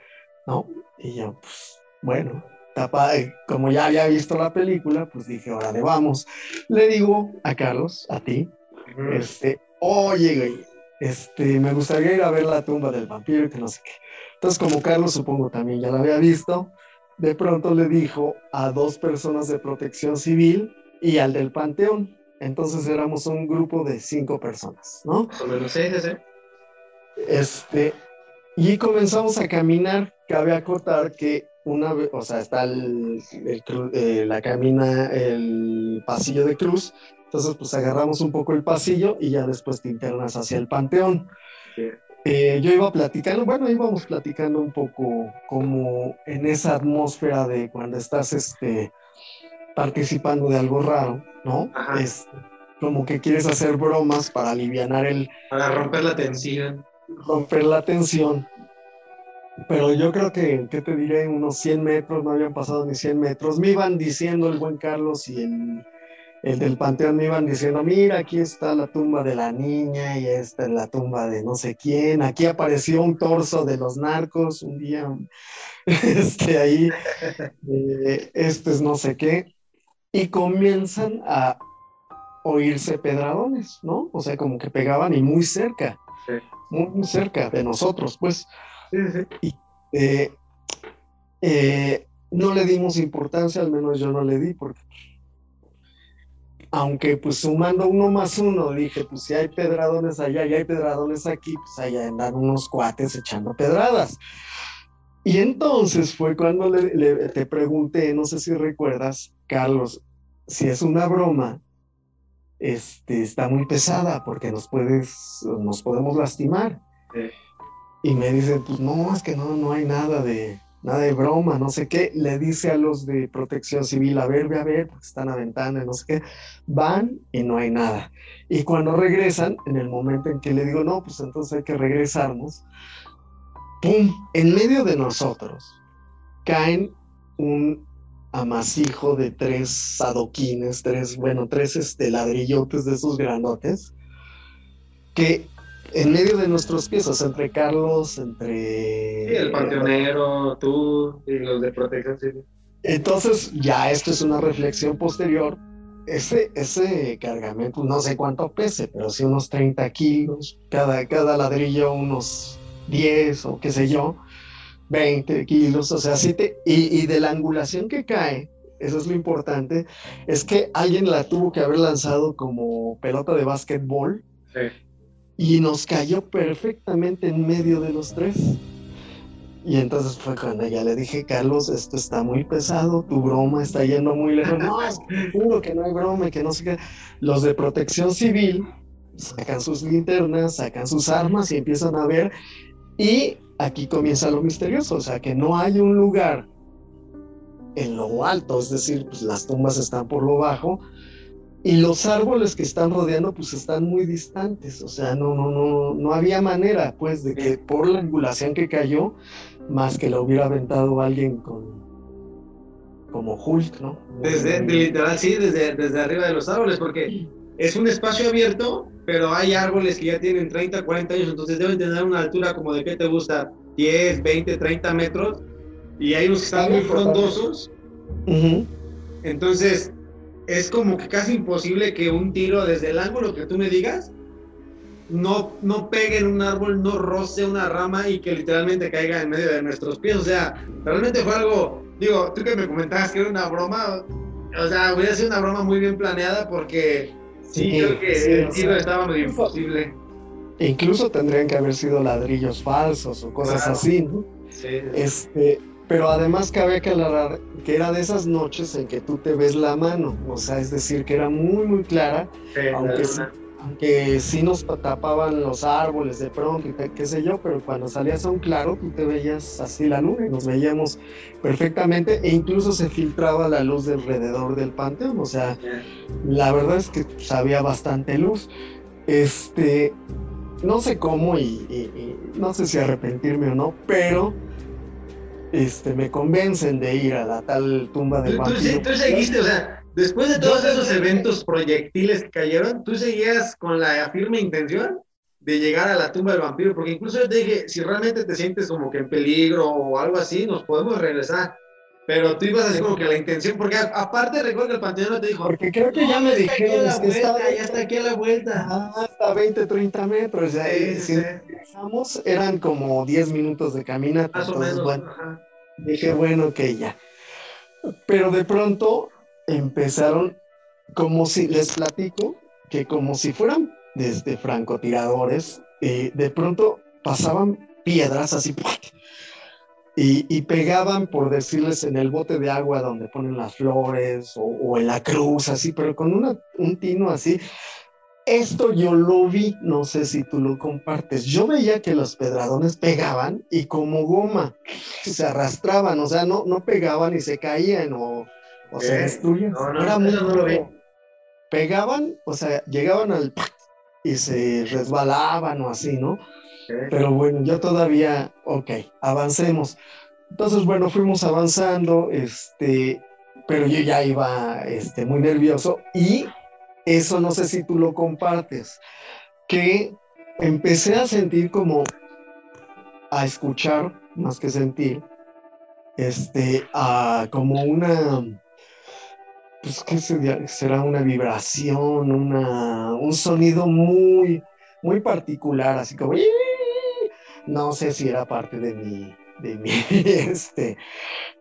¿No? Y yo, pues, bueno, tapa, eh, como ya había visto la película, pues dije, órale, vamos. Le digo a Carlos, a ti, Ujú. este, oye, güey, este, me gustaría ir a ver la tumba del vampiro que no sé qué. Entonces, como Carlos supongo también ya la había visto, de pronto le dijo a dos personas de protección civil y al del panteón. Entonces éramos un grupo de cinco personas, ¿no? Sí, sí, sí. Este, y comenzamos a caminar. Cabe acotar que una vez, o sea, está el, el eh, la camina, el pasillo de cruz. Entonces, pues agarramos un poco el pasillo y ya después te internas hacia el panteón. Sí. Eh, yo iba platicando, bueno, íbamos platicando un poco como en esa atmósfera de cuando estás este, participando de algo raro, ¿no? Ajá. Es como que quieres hacer bromas para alivianar el, Para romper la tensión. romper la tensión. Pero yo creo que, ¿qué te diré? Unos 100 metros, no habían pasado ni 100 metros. Me iban diciendo el buen Carlos y el, el del panteón me iban diciendo, mira, aquí está la tumba de la niña y esta es la tumba de no sé quién. Aquí apareció un torso de los narcos un día, <laughs> este ahí, eh, este es no sé qué. Y comienzan a oírse pedradones, ¿no? O sea, como que pegaban y muy cerca Sí. muy, muy cerca de nosotros, pues Sí, sí. eh, eh, no le dimos importancia, al menos yo no le di, porque aunque pues sumando uno más uno, dije, pues si hay pedradones allá y hay pedradones aquí, pues allá andan unos cuates echando pedradas. Y entonces fue cuando le- le- te pregunté, no sé si recuerdas, Carlos, si es una broma, este, está muy pesada porque nos puedes, nos podemos lastimar. Sí. Y me dice, pues no, es que no, no hay nada de, nada de broma, no sé qué. Le dice a los de protección civil, a ver, ve a ver, porque están aventando, y no sé qué. Van y no hay nada. Y cuando regresan, en el momento en que le digo, no, pues entonces hay que regresarnos, ¡pum! En medio de nosotros caen un amasijo de tres adoquines, tres, bueno, tres este, ladrillotes de esos grandotes, que en medio de nuestros pies, o sea, entre Carlos, entre... Sí, el panteonero, tú y los de protección civil. Entonces, ya esto es una reflexión posterior. Ese, ese cargamento, no sé cuánto pese, pero sí unos 30 kilos, cada, cada ladrillo unos 10 o qué sé yo, 20 kilos, o sea, sí te, y, y de la angulación que cae, eso es lo importante, es que alguien la tuvo que haber lanzado como pelota de básquetbol Sí. Y nos cayó perfectamente en medio de los tres. Y entonces fue cuando ya le dije, Carlos, esto está muy pesado, tu broma está yendo muy lejos. No, es juro que no hay broma y que no sé qué. Los de protección civil sacan sus linternas, sacan sus armas y empiezan a ver. Y aquí comienza lo misterioso, o sea, que no hay un lugar en lo alto, es decir, pues las tumbas están por lo bajo, y los árboles que están rodeando pues están muy distantes, o sea, no, no, no, no había manera pues de que por la angulación que cayó, más que la hubiera aventado alguien con como Hulk, ¿no? Desde, de- literal, sí, desde, desde arriba de los árboles, porque es un espacio abierto, pero hay árboles que ya tienen 30, 40 años, entonces deben tener una altura como de, ¿qué te gusta? 10, 20, 30 metros y hay unos que están muy frondosos. Entonces, es como que casi imposible que un tiro desde el ángulo que tú me digas no, no pegue en un árbol, no roce una rama y que literalmente caiga en medio de nuestros pies. O sea, realmente fue algo, digo, tú que me comentabas que era una broma, o sea, hubiera sido una broma muy bien planeada porque sí, creo que el tiro estaba muy imposible. Incluso tendrían que haber sido ladrillos falsos o cosas así, ¿no? Sí. Este, pero además cabe aclarar que era de esas noches en que tú te ves la mano, o sea, es decir, que era muy, muy clara, aunque, sí, nos tapaban los árboles de pronto y qué sé yo, pero cuando salías a un claro, tú te veías así la luna y nos veíamos perfectamente e incluso se filtraba la luz de alrededor del panteón, o sea, la verdad es que pues, había bastante luz. Este, no sé cómo y no sé si arrepentirme o no, pero este, me convencen de ir a la tal tumba del vampiro. Tú, seguiste, o sea, después de todos esos eventos proyectiles que cayeron, tú seguías con la firme intención de llegar a la tumba del vampiro, porque incluso yo te dije, si realmente te sientes como que en peligro o algo así, nos podemos regresar. Pero tú ibas así como que la intención, porque aparte recuerdo que el panteón no te dijo. Porque creo que ya me dijeron que ya está aquí a la vuelta. Ah, hasta 20, 30 metros. Ya, si empezamos, eran como 10 minutos de caminata. Más entonces, o menos. Bueno, dije, bueno, que ya. Pero de pronto empezaron, como si, les platico, que como si fueran desde francotiradores, eh, de pronto pasaban piedras así, y, pegaban, por decirles, en el bote de agua donde ponen las flores o, en la cruz, así, pero con una, un tino así. Esto yo lo vi, no sé si tú lo compartes. Yo veía que los pedradones pegaban y como goma se arrastraban, o sea, no, no pegaban y se caían o, o se destruían. No, no, no, lo vi. Pegaban, o sea, llegaban al y se resbalaban o así, ¿no? Pero bueno, yo todavía, ok, avancemos. Entonces, bueno, fuimos avanzando, este, pero yo ya iba este, muy nervioso y eso no sé si tú lo compartes, que empecé a sentir como, a escuchar más que sentir, este, a, como una, pues, ¿qué será? Una vibración, una, un sonido muy, muy particular, así como, no sé si era parte de mi, de mi, <laughs> este,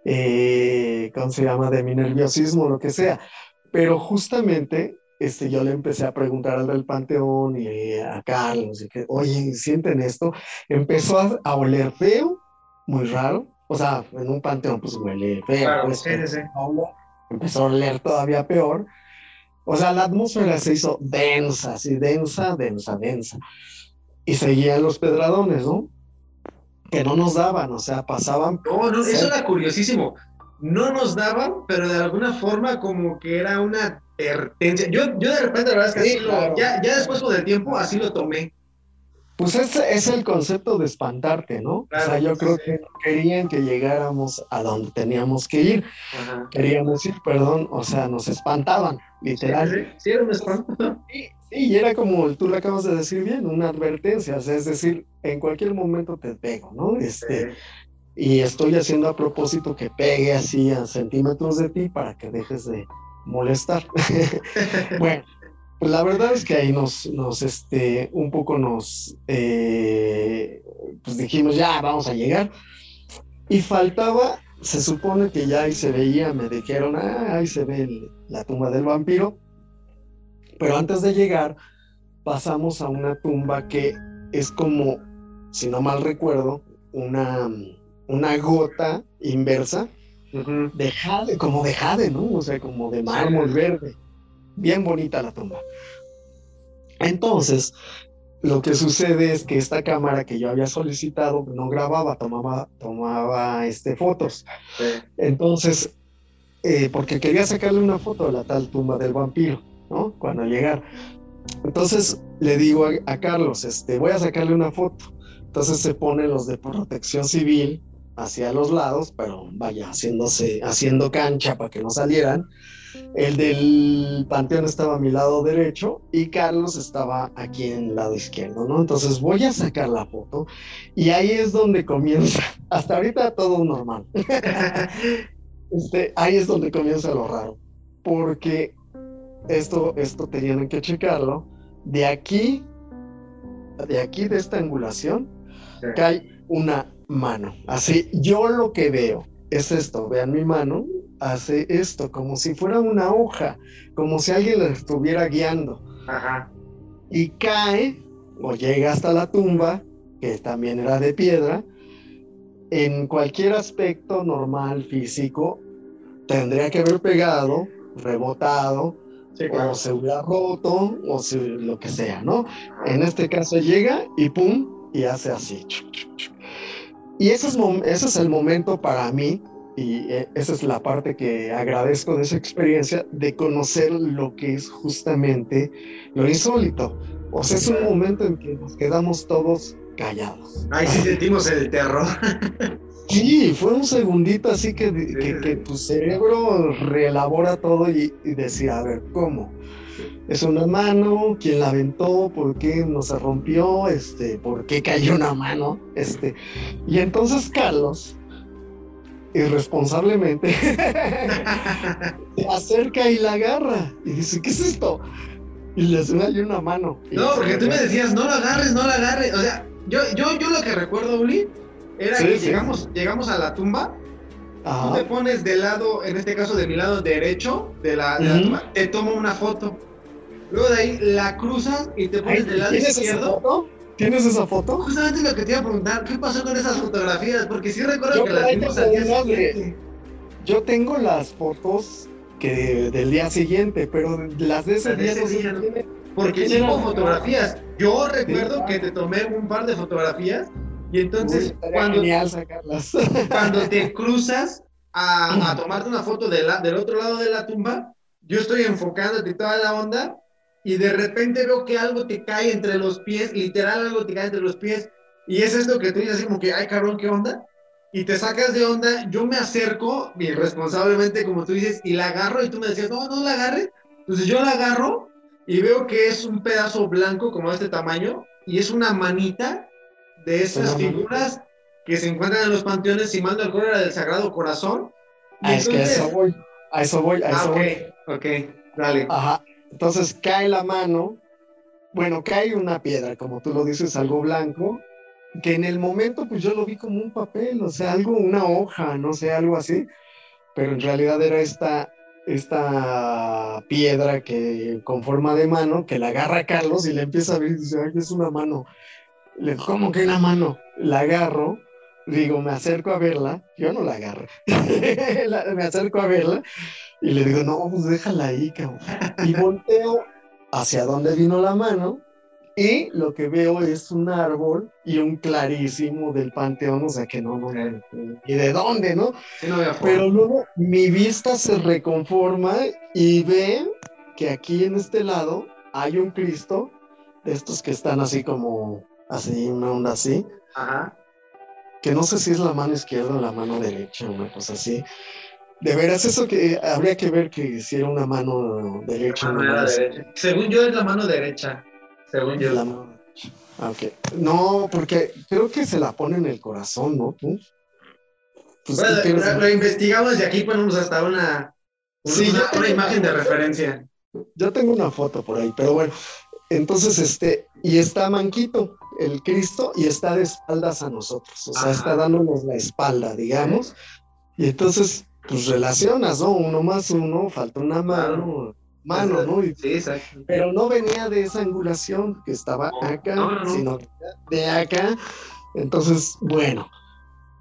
eh, ¿cómo se llama? De mi nerviosismo, lo que sea. Pero justamente, este, yo le empecé a preguntar al del Panteón y a Carlos, y que, oye, ¿sienten esto? Empezó a, oler feo, muy raro. O sea, en un panteón pues huele feo. Pues, empezó a oler todavía peor. O sea, la atmósfera se hizo densa, así densa, densa, densa y seguían los pedradones, ¿no? Que no nos daban, o sea, pasaban. No, no, eso era curiosísimo. No nos daban, pero de alguna forma como que era una advertencia. Yo, yo de repente, la verdad es que así lo, ya, ya después con el tiempo, así lo tomé. Pues ese es el concepto de espantarte, ¿no? o sea, yo creo que querían que llegáramos a donde teníamos que ir. Queríamos ir, perdón, o sea, nos espantaban, literal. Sí, sí era un espanto. Sí, y era como tú le acabas de decir bien, una advertencia, o sea, es decir, en cualquier momento te pego, ¿no? Este, Y estoy haciendo a propósito que pegue así a centímetros de ti para que dejes de molestar. <laughs> bueno, pues la verdad es que ahí nos, nos este, un poco nos, eh, pues dijimos, ya, vamos a llegar. Y faltaba, se supone que ya ahí se veía, me dijeron, ah, ahí se ve la tumba del vampiro pero antes de llegar, pasamos a una tumba que es como, si no mal recuerdo, una, una gota inversa de jade, como de jade, ¿no? O sea, como de mármol verde. Bien bonita la tumba. Entonces, lo que sucede es que esta cámara que yo había solicitado no grababa, tomaba, tomaba este, fotos. Entonces, eh, porque quería sacarle una foto a la tal tumba del vampiro. ¿No? Cuando llegar. Entonces le digo a, Carlos, este, voy a sacarle una foto. Entonces se ponen los de protección civil hacia los lados, pero vaya, haciéndose, haciendo cancha para que no salieran. El del panteón estaba a mi lado derecho y Carlos estaba aquí en el lado izquierdo, ¿no? Entonces voy a sacar la foto y ahí es donde comienza. <laughs> Hasta ahorita todo normal. <laughs> este, ahí es donde comienza lo raro. Porque esto, esto tenían que checarlo. De aquí, de aquí de esta angulación, cae una mano. Así, yo lo que veo es esto, vean mi mano, hace esto, como si fuera una hoja, como si alguien la estuviera guiando. Ajá. Y cae o llega hasta la tumba, que también era de piedra, en cualquier aspecto normal, físico, tendría que haber pegado, rebotado, o se hubiera roto, o lo que sea, ¿no? En este caso llega y pum, y hace así. Y ese es, ese es el momento para mí, y eh, esa es la parte que agradezco de esa experiencia, de conocer lo que es justamente lo insólito. O sea, es un momento en que nos quedamos todos callados. Ahí sí sentimos el terror. <laughs> Sí, fue un segundito así que, que, tu cerebro reelabora todo y, y decía, a ver, ¿cómo? es una mano, quién la aventó, por qué no se rompió, este, por qué cayó una mano, este. Y entonces Carlos, irresponsablemente, <laughs> se acerca y la agarra y dice, ¿qué es esto? Y le hace hay una mano. No, porque tú me decías, no la agarres, no la agarres. O sea, yo, yo, yo lo que recuerdo, Uli, era que llegamos, llegamos a la tumba Tú te pones del lado, en este caso de mi lado derecho de la, de la tumba, te tomo una foto. Luego de ahí la cruzas y te pones del lado izquierdo. ¿Tienes esa foto? Justamente lo que te iba a preguntar, ¿qué pasó con esas fotografías? Porque sí recuerdo que las vimos al día siguiente. Yo tengo las fotos que del día siguiente, pero las de ese día, no Porque tengo fotografías. Yo recuerdo que te tomé un par de fotografías y entonces cuando, cuando te <laughs> cruzas a, a tomarte una foto de la, del otro lado de la tumba, yo estoy enfocándote toda la onda y de repente veo que algo te cae entre los pies, literal algo te cae entre los pies, y es esto que tú dices así como que, ay cabrón, ¿qué onda? Y te sacas de onda, yo me acerco, irresponsablemente como tú dices, y la agarro, y tú me decías, no, no la agarres. Entonces yo la agarro y veo que es un pedazo blanco como este tamaño, y es una manita de esas figuras que se encuentran en los panteones, si mando el era del Sagrado Corazón. Ah, es que a eso voy, a eso voy, a eso ah, okay, voy. Ok, dale. Ajá, entonces cae la mano, bueno, cae una piedra, como tú lo dices, algo blanco, que en el momento pues yo lo vi como un papel, o sea, algo, una hoja, no sé, algo así, pero en realidad era esta, esta piedra que con forma de mano, que la agarra Carlos y le empieza a ver y dice, ay, es una mano. Le, ¿Cómo que una mano? La agarro, digo, me acerco a verla, yo no la agarro, <laughs> me acerco a verla y le digo, no, pues déjala ahí, cabrón. Y volteo hacia donde vino la mano y lo que veo es un árbol y un clarísimo del panteón, o sea que no, no, no, ¿y de dónde, no? Pero luego mi vista se reconforma y ve que aquí en este lado hay un Cristo, de estos que están así como, así, una onda así. Ajá. Que no sé si es la mano izquierda o la mano derecha, una cosa así. De veras, eso que habría que ver que si era una mano derecha. Según yo es la mano derecha. Según yo. La mano derecha. Ah, no, porque creo que se la pone en el corazón, ¿no? Pues, bueno, lo, investigamos y aquí ponemos hasta una, una, imagen de referencia. Yo tengo una foto por ahí, pero bueno. Entonces, este, y está manquito el Cristo y está de espaldas a nosotros, o sea, está dándonos la espalda, digamos. Y entonces pues relacionas, ¿no? Uno más uno, falta una mano, mano, ¿no? sí, exacto. Pero no venía de esa angulación que estaba acá, sino de acá. Entonces, bueno.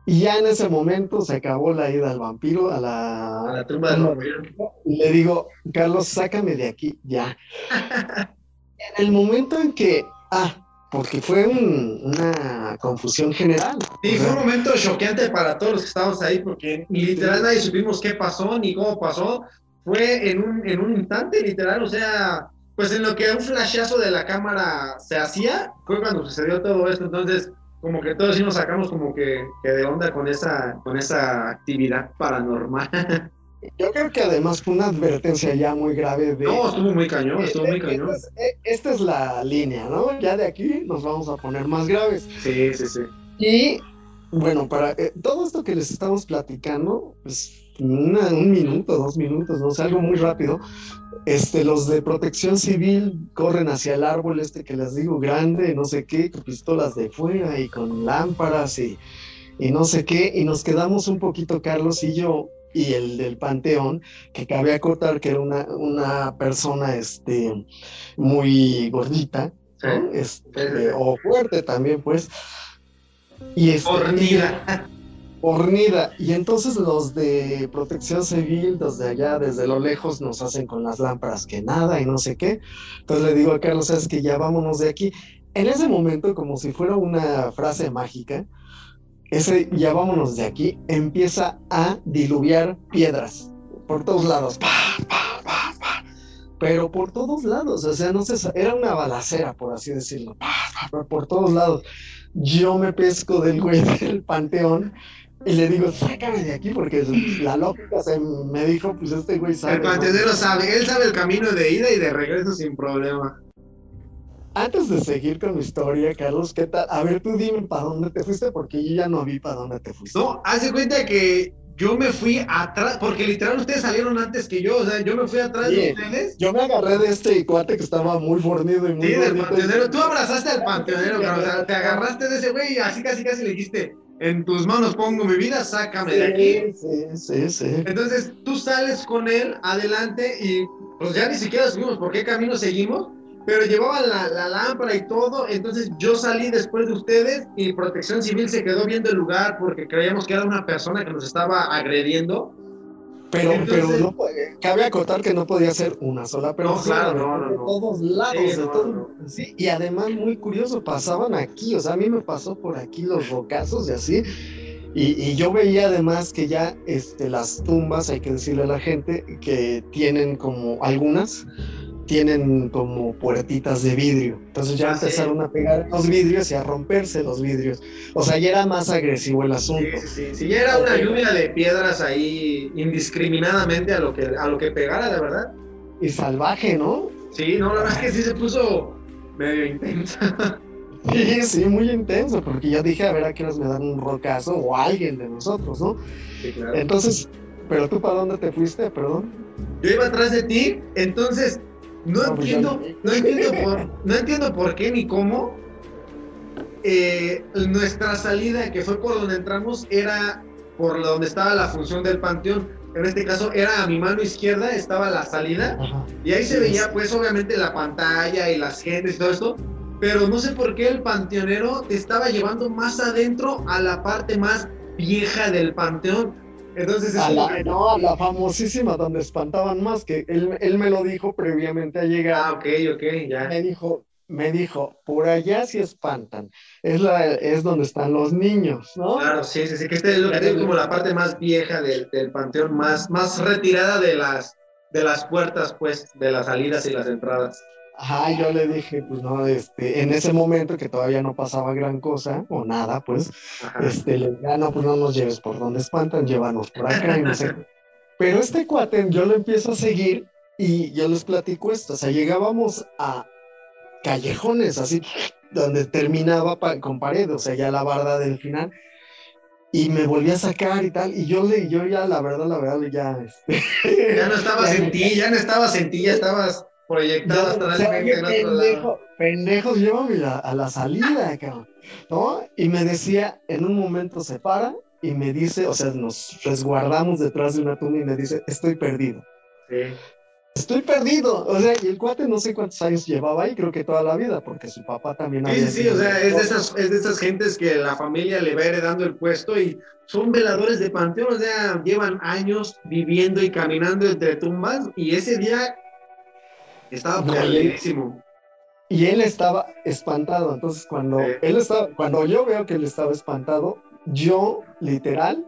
Y ya en ese momento se acabó la ida al vampiro, a la, a la tumba del vampiro. Y le digo, Carlos, sácame de aquí, ya. <laughs> en el momento en que, ah, porque fue una confusión general. Sí, fue un momento choqueante para todos los que estábamos ahí, porque literal nadie supimos qué pasó ni cómo pasó. Fue en un, en un instante, literal, o sea, pues en lo que un flashazo de la cámara se hacía, fue cuando sucedió todo esto. Entonces, como que todos sí nos sacamos como que, que de onda con esa, con esa actividad paranormal. <laughs> Yo creo que además fue una advertencia ya muy grave de... No, estuvo muy cañón, estuvo muy cañón. Esta es, e, esta es la línea, ¿no? Ya de aquí nos vamos a poner más graves. Sí, sí, sí. Y bueno, para eh, todo esto que les estamos platicando, pues una- un minuto, dos minutos, no sé, algo muy rápido. Este, los de protección civil corren hacia el árbol este que les digo grande, no sé qué, con pistolas de fuera y con lámparas y, y no sé qué, y nos quedamos un poquito Carlos y yo y el del panteón, que cabe acotar que era una, una persona este, muy gordita. ¿no? Este, o fuerte también, pues. Y este, Hornida. <laughs> hornida. Y entonces los de protección civil, desde allá, desde lo lejos, nos hacen con las lámparas que nada y no sé qué. Entonces le digo a Carlos, sabes que ya vámonos de aquí. En ese momento, como si fuera una frase mágica, ese ya vámonos de aquí empieza a diluviar piedras por todos lados. Pero por todos lados, o sea, no sé, era una balacera, por así decirlo, por todos lados. Yo me pesco del güey <laughs> del panteón y le digo, sácame de aquí, porque la lógica se me dijo, pues este güey sabe. El ¿no? panteonero sabe, él sabe el camino de ida y de regreso sin problema. Antes de seguir con mi historia, Carlos, ¿qué tal? A ver, tú dime para dónde te fuiste, porque yo ya no vi para dónde te fuiste. No, hace cuenta que yo me fui atrás, porque literal ustedes salieron antes que yo, o sea, yo me fui atrás de ustedes. Yo me agarré de este cuate que estaba muy fornido y muy Sí, del panteonero. Tú abrazaste al panteonero, o sea, te agarraste de ese güey y así casi casi le dijiste, en tus manos pongo mi vida, sácame de aquí. Sí, sí, sí. Entonces tú sales con él adelante y pues ya ni siquiera subimos por qué camino seguimos, pero llevaban la, la lámpara y todo, entonces yo salí después de ustedes y Protección Civil se quedó viendo el lugar porque creíamos que era una persona que nos estaba agrediendo. Pero, Entonces- pero no, eh, cabe acotar que no podía ser una sola persona. claro, no, no, de no. todos lados, Sí, de no, todo- no. sí, y además muy curioso, pasaban aquí, o sea, a mí me pasó por aquí los rocazos y así, y, y yo veía además que ya este, las tumbas, hay que decirle a la gente, que tienen como algunas, tienen como puertitas de vidrio, entonces ya Ah, sí. empezaron a pegar los vidrios y a romperse los vidrios, o sea, ya era más agresivo el asunto. sí, sí, sí, ya era una lluvia de piedras ahí indiscriminadamente a lo que, a lo que pegara, de verdad. Y salvaje, ¿no? Sí, no, la verdad es que sí se puso medio intensa. <laughs> Sí, sí, muy intenso, porque yo dije, a ver a qué horas me dan un rocazo o alguien de nosotros, ¿no? Sí, claro. Entonces, ¿pero tú para dónde te fuiste, perdón? Yo iba atrás de ti, entonces no, pues entiendo, no. entiendo por, no entiendo por qué ni cómo. eh, nuestra salida, que fue por donde entramos, era por donde estaba la función del panteón. En este caso era a mi mano izquierda, estaba la salida, y ahí se veía pues obviamente la pantalla y las gentes y todo esto, pero no sé por qué el panteonero te estaba llevando más adentro a la parte más vieja del panteón. Entonces es A la, que- no, a la famosísima donde espantaban más, que él, él me lo dijo previamente a llegar. Ah, ok, ok, ya. Me dijo, me dijo, por allá sí espantan, es, la, es donde están los niños, ¿no? Claro, sí, sí, sí, que este es que digo, como la parte más vieja del, del panteón, más, más retirada de las, de las puertas, pues, de las salidas y las entradas. Ajá, yo le dije, pues no, este, en ese momento que todavía no pasaba gran cosa, o nada, pues, Ajá. este, le dije, "Ah, no, pues no nos lleves por donde espantan, llévanos por acá y no sé qué". Pero este cuate, yo lo empiezo a seguir y yo les platico esto, o sea, llegábamos a callejones así, donde terminaba pa- con pared, o sea, ya la barda del final, y me volví a sacar y tal, y yo le, yo ya, la verdad, la verdad, ya, este, Ya no estabas <laughs> en ti, ya no estabas en ti, ya estabas proyectado Ya, o sea, astralmente en otro lado. pendejo, pendejos, llévame a, a la salida, cabrón. ¿No? Y me decía, en un momento se para y me dice, o sea, nos resguardamos detrás de una tumba y me dice, estoy perdido. Sí. Estoy perdido. O sea, y el cuate no sé cuántos años llevaba ahí, creo que toda la vida, porque su papá también Sí, había sí, sí, o sea, es de, esas, es de esas gentes que la familia le va heredando el puesto y son veladores de panteón, o sea, llevan años viviendo y caminando entre tumbas y ese día estaba perdidísimo. Y él estaba espantado. Entonces, cuando Sí. él estaba, cuando yo veo que él estaba espantado, yo, literal,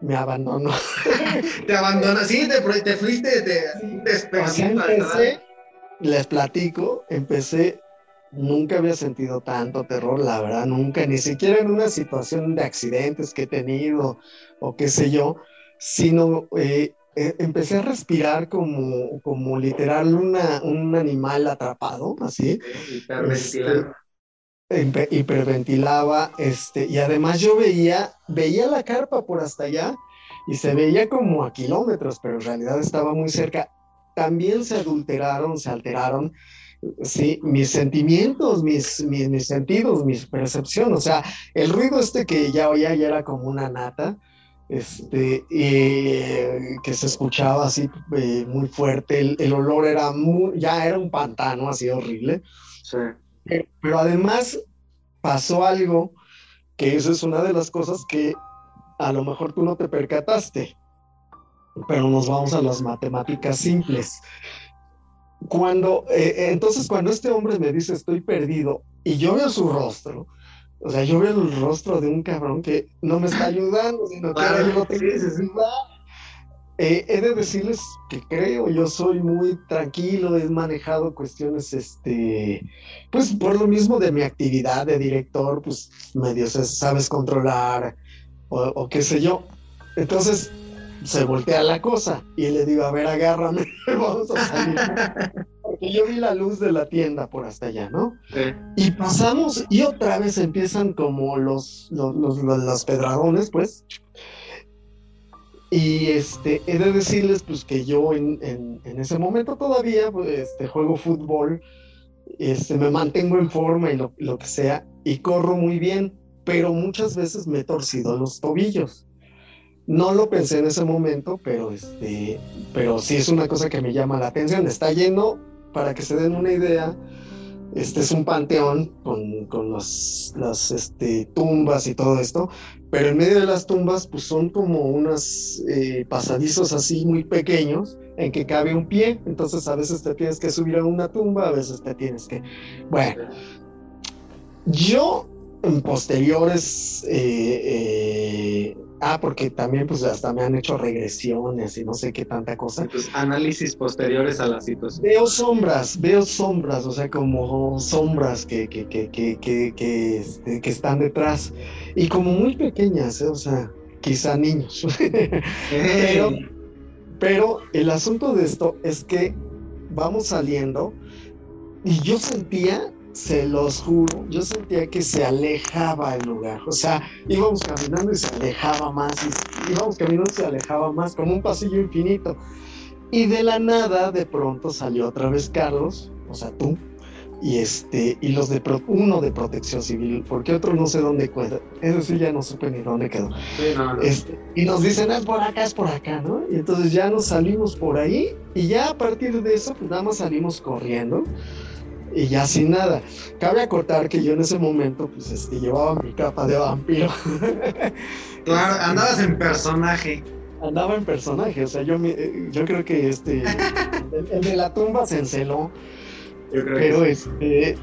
me abandono. <laughs> Te abandonas, sí, te, te fuiste, te O sea, despegando empecé, les platico, empecé, nunca había sentido tanto terror, la verdad, nunca, ni siquiera en una situación de accidentes que he tenido o qué sé yo, sino eh, empecé a respirar como, como literal una, un animal atrapado, así. Hiperventilaba. Este, hiperventilaba, este, y además yo veía, veía la carpa por hasta allá y se veía como a kilómetros, pero en realidad estaba muy cerca. También se adulteraron, se alteraron, sí, mis sentimientos, mis, mis, mis sentidos, mi percepción, o sea, el ruido este que ya oía ya era como una nata, este, que se escuchaba así eh, muy fuerte, el, el, olor era muy, ya era un pantano así horrible. Sí. Eh, pero además pasó algo que eso es una de las cosas que a lo mejor tú no te percataste, pero nos vamos a las matemáticas simples. Cuando, eh, entonces cuando este hombre me dice estoy perdido y yo veo su rostro, o sea, yo veo el rostro de un cabrón que no me está ayudando, sino que yo no tengo necesidad. Eh, he de decirles que creo, yo soy muy tranquilo, he manejado cuestiones, este, pues por lo mismo de mi actividad de director, pues medio sabes controlar o, o qué sé yo. Entonces se voltea la cosa y le digo, a ver, agárrame, <laughs> vamos a salir. <laughs> Porque yo vi la luz de la tienda por hasta allá, ¿no? Sí. Y pasamos y otra vez empiezan como los, los, los, los, los pedradones, pues. Y este, he de decirles pues que yo en, en, en ese momento todavía pues, este, juego fútbol, este, me mantengo en forma y lo, lo, que sea, y corro muy bien, pero muchas veces me he torcido los tobillos. No lo pensé en ese momento, pero, este, pero sí es una cosa que me llama la atención. Está lleno, para que se den una idea, este es un panteón con, con los, las este, tumbas y todo esto, pero en medio de las tumbas pues son como unos eh, pasadizos así muy pequeños en que cabe un pie, entonces a veces te tienes que subir a una tumba, a veces te tienes que... Bueno, yo en posteriores... Eh, eh, ah, porque también pues hasta me han hecho regresiones y no sé qué tanta cosa. Pues, análisis posteriores a la situación. Veo sombras, veo sombras, o sea, como sombras que, que, que, que, que, que, este, que están detrás y como muy pequeñas, ¿eh? o sea, quizá niños. <laughs> pero, pero el asunto de esto es que vamos saliendo y yo sentía, se los juro, yo sentía que se alejaba el lugar. O sea, íbamos caminando y se alejaba más, y íbamos caminando y se alejaba más, como un pasillo infinito. Y de la nada, de pronto salió otra vez Carlos, o sea, tú, y este y los de pro, uno de protección civil porque otro no sé dónde quedó eso sí ya no supe ni dónde quedó Sí, no, no. este, y nos dicen es por acá es por acá no y entonces ya nos salimos por ahí y ya a partir de eso pues nada más salimos corriendo y ya sin nada cabe acotar que yo en ese momento pues este llevaba mi capa de vampiro <laughs> Claro, andabas en personaje. andaba en personaje o sea yo me- yo creo que este el, el de la tumba se enceló Yo creo Pero que este,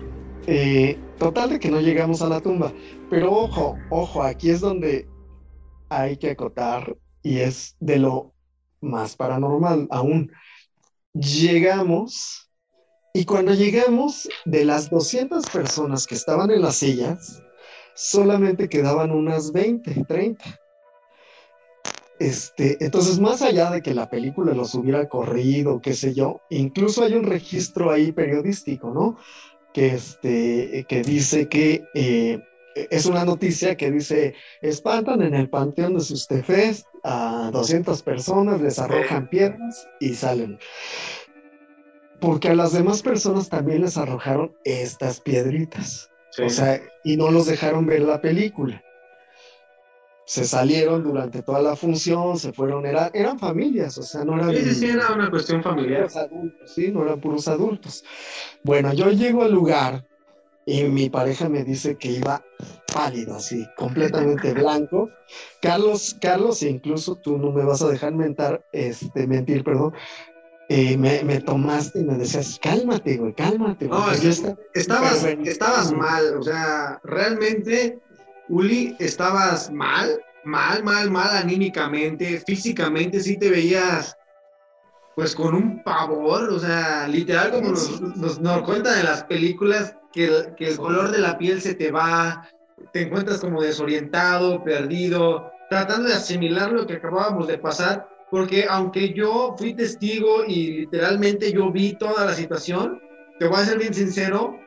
eh, total de que no llegamos a la tumba. Pero ojo, ojo, aquí es donde hay que acotar y es de lo más paranormal aún. Llegamos y cuando llegamos, de las 200 personas que estaban en las sillas, solamente quedaban unas 20, 30. Este, entonces, más allá de que la película los hubiera corrido, qué sé yo, incluso hay un registro ahí periodístico, ¿no? Que, este, que dice que eh, es una noticia que dice, espantan en el panteón de sus tefés a 200 personas, les arrojan piedras y salen. Porque a las demás personas también les arrojaron estas piedritas. sí. O sea, y no los dejaron ver la película. Se salieron durante toda la función, se fueron, era, eran familias, o sea, no eran sí, sí, sí, era una cuestión familiar. puros adultos, sí, no eran puros adultos. Bueno, yo llego al lugar y mi pareja me dice que iba pálido, así, completamente <laughs> blanco. Carlos, Carlos, incluso tú no me vas a dejar mentar, este, mentir, perdón. Eh, me, me tomaste y me decías, cálmate, güey, cálmate. No, es que estabas, Pero bueno. estabas mal, o sea, realmente, Uli, estabas mal, mal, mal, mal anímicamente, físicamente sí te veías pues con un pavor, o sea, literal como nos, nos, nos cuentan en las películas que el, que el color de la piel se te va, te encuentras como desorientado, perdido, tratando de asimilar lo que acabábamos de pasar, porque aunque yo fui testigo y literalmente yo vi toda la situación, te voy a ser bien sincero.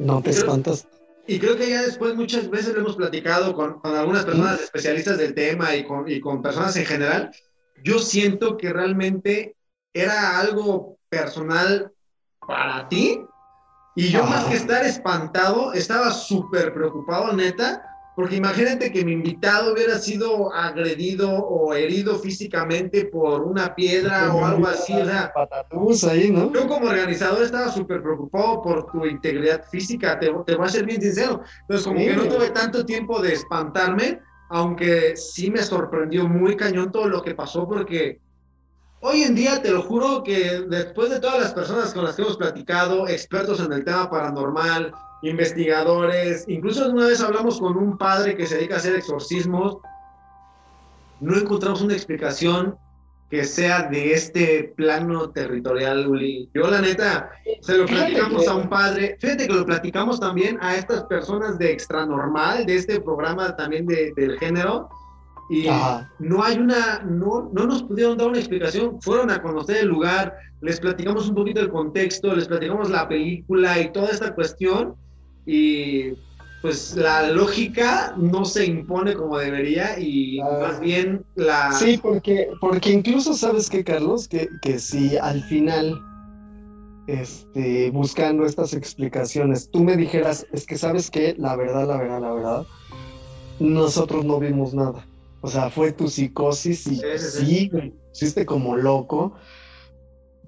No te espantas. Y creo que ya después muchas veces lo hemos platicado con, con algunas personas especialistas del tema y con, y con personas en general. Yo siento que realmente era algo personal para ti. Y yo más que estar espantado, estaba súper preocupado, neta, porque imagínate que mi invitado hubiera sido agredido o herido físicamente por una piedra o algo así. Ahí, ¿no? Yo como organizador estaba súper preocupado por tu integridad física, te, te, voy a ser bien sincero. Entonces, como que no tuve tanto tiempo de espantarme, aunque sí me sorprendió muy cañón todo lo que pasó, porque hoy en día te lo juro que después de todas las personas con las que hemos platicado, expertos en el tema paranormal, investigadores, incluso una vez hablamos con un padre que se dedica a hacer exorcismos, no encontramos una explicación que sea de este plano territorial, Uli. Yo la neta, se lo platicamos a un padre, fíjate que lo platicamos también a estas personas de Extranormal, de este programa también de, del género, y no hay una, no, no nos pudieron dar una explicación, fueron a conocer el lugar, les platicamos un poquito el contexto, les platicamos la película y toda esta cuestión, y pues la lógica no se impone como debería y ah. más bien la... Sí, porque, porque incluso sabes que, Carlos, que, que si al final, este, buscando estas explicaciones, tú me dijeras, es que sabes que la verdad, la verdad, la verdad, nosotros no vimos nada. O sea, fue tu psicosis y sí, hiciste como loco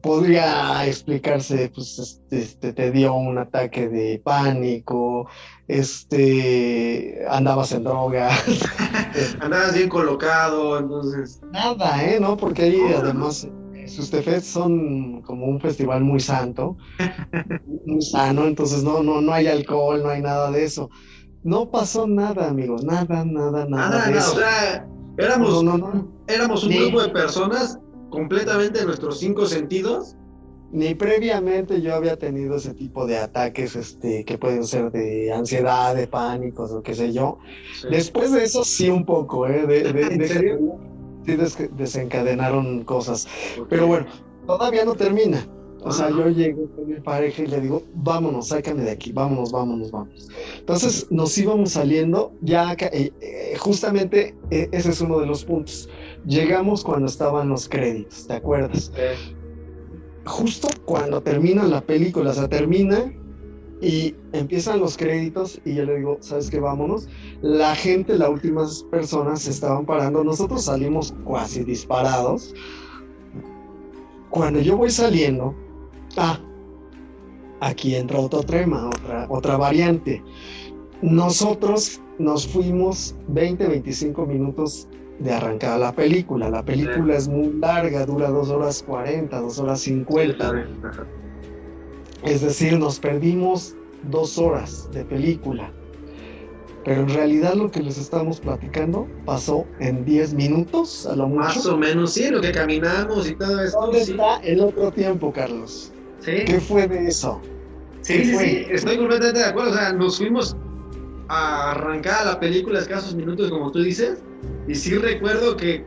podría explicarse, pues este, te dio un ataque de pánico, este, andabas en droga. <laughs> andabas bien colocado, entonces. Nada, ¿eh? ¿No? Porque ahí además sus tefes son como un festival muy santo, <laughs> muy sano, entonces no, no, no hay alcohol, no hay nada de eso. No pasó nada, amigos, nada, nada, nada. Nada, de eso. o sea, éramos, éramos un grupo de personas completamente nuestros cinco sentidos. Ni previamente yo había tenido ese tipo de ataques este, que pueden ser de ansiedad, de pánicos o qué sé yo. Después de eso sí un poco, ¿eh? De, <laughs> sí desencadenaron cosas. Pero bueno, todavía no termina. O sea, yo llego con mi pareja y le digo, vámonos, sácame de aquí, vámonos, vámonos, vámonos. Entonces nos íbamos saliendo, ya eh, eh, justamente eh, ese es uno de los puntos. Llegamos cuando estaban los créditos, ¿te acuerdas? Justo cuando termina la película, o sea, termina y empiezan los créditos y yo le digo, ¿sabes qué? Vámonos. La gente, las últimas personas se estaban parando, nosotros salimos casi disparados. Cuando yo voy saliendo, ah, aquí entra otro tema, otra, otra variante. Nosotros nos fuimos 20, 25 minutos de arrancar la película. La película es muy larga, dura 2 horas 40, 2 horas 50. Es decir, nos perdimos dos horas de película. Pero en realidad lo que les estamos platicando pasó en 10 minutos, a lo Más o menos, sí, lo que caminamos y todo esto. ¿Dónde está el otro tiempo, Carlos? ¿Sí? ¿Qué fue de eso? Sí, sí, sí, estoy completamente de acuerdo. O sea, nos fuimos a arrancar la película escasos minutos, como tú dices, y sí recuerdo que,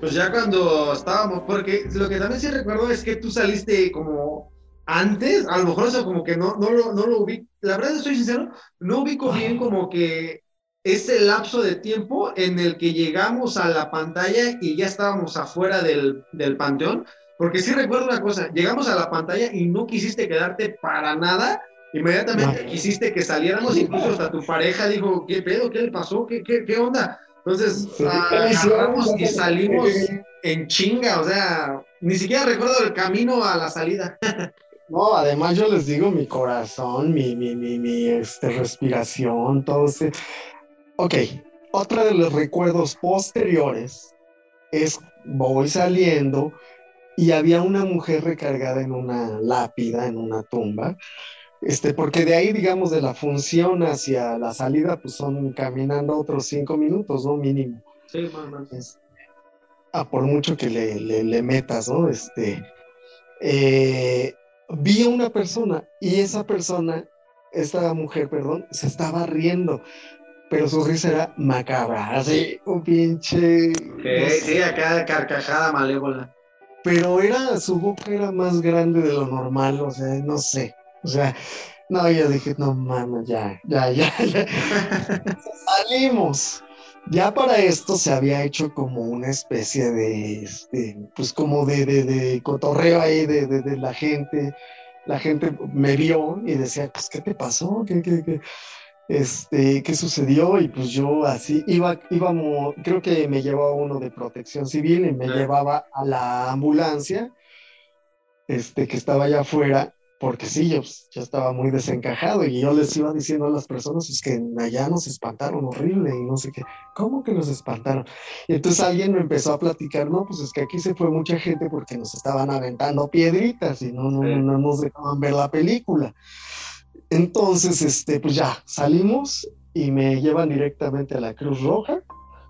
pues ya cuando estábamos, porque lo que también sí recuerdo es que tú saliste como antes, a lo mejor eso como que no, no, lo, no lo ubico, la verdad estoy sincero, no ubico bien como que ese lapso de tiempo en el que llegamos a la pantalla y ya estábamos afuera del, del panteón, porque sí recuerdo una cosa, llegamos a la pantalla y no quisiste quedarte para nada, inmediatamente quisiste que saliéramos, incluso hasta tu pareja dijo, ¿qué pedo? ¿Qué le pasó? ¿Qué, qué, qué onda? Entonces, agarramos y salimos en chinga, o sea, ni siquiera recuerdo el camino a la salida. <laughs> No, además yo les digo mi corazón, mi, mi, mi, mi este, respiración, todo ese... Ok, otra de los recuerdos posteriores es voy saliendo y había una mujer recargada en una lápida, en una tumba, este, porque de ahí, digamos, de la función hacia la salida, pues son caminando otros cinco minutos, ¿no? Mínimo. Sí, más, este, a por mucho que le, le, metas, ¿no? Este, eh, vi a una persona y esa persona, esta mujer, perdón, se estaba riendo. pero su risa era macabra, así, un pinche... sí, acá carcajada malévola. Pero era, su boca era más grande de lo normal, o sea, no sé, o sea, no, yo dije, no mames, ya, ya, ya, ya. <laughs> Salimos. Ya para esto se había hecho como una especie de, este, pues como de, de, de cotorreo ahí de, de, la gente. La gente me vio y decía, pues, ¿qué te pasó? ¿Qué, qué, qué? Este, ¿qué sucedió? Y pues yo así iba, íbamos, creo que me llevaba uno de protección civil y me llevaba a la ambulancia, este, que estaba allá afuera, porque sí, yo, pues, yo, estaba muy desencajado y yo les iba diciendo a las personas, es que allá nos espantaron horrible y no sé qué, ¿cómo que nos espantaron? Y entonces alguien me empezó a platicar, no, pues es que aquí se fue mucha gente porque nos estaban aventando piedritas y no, no, no nos dejaban ver la película. Entonces, este, pues ya, salimos y me llevan directamente a la Cruz Roja,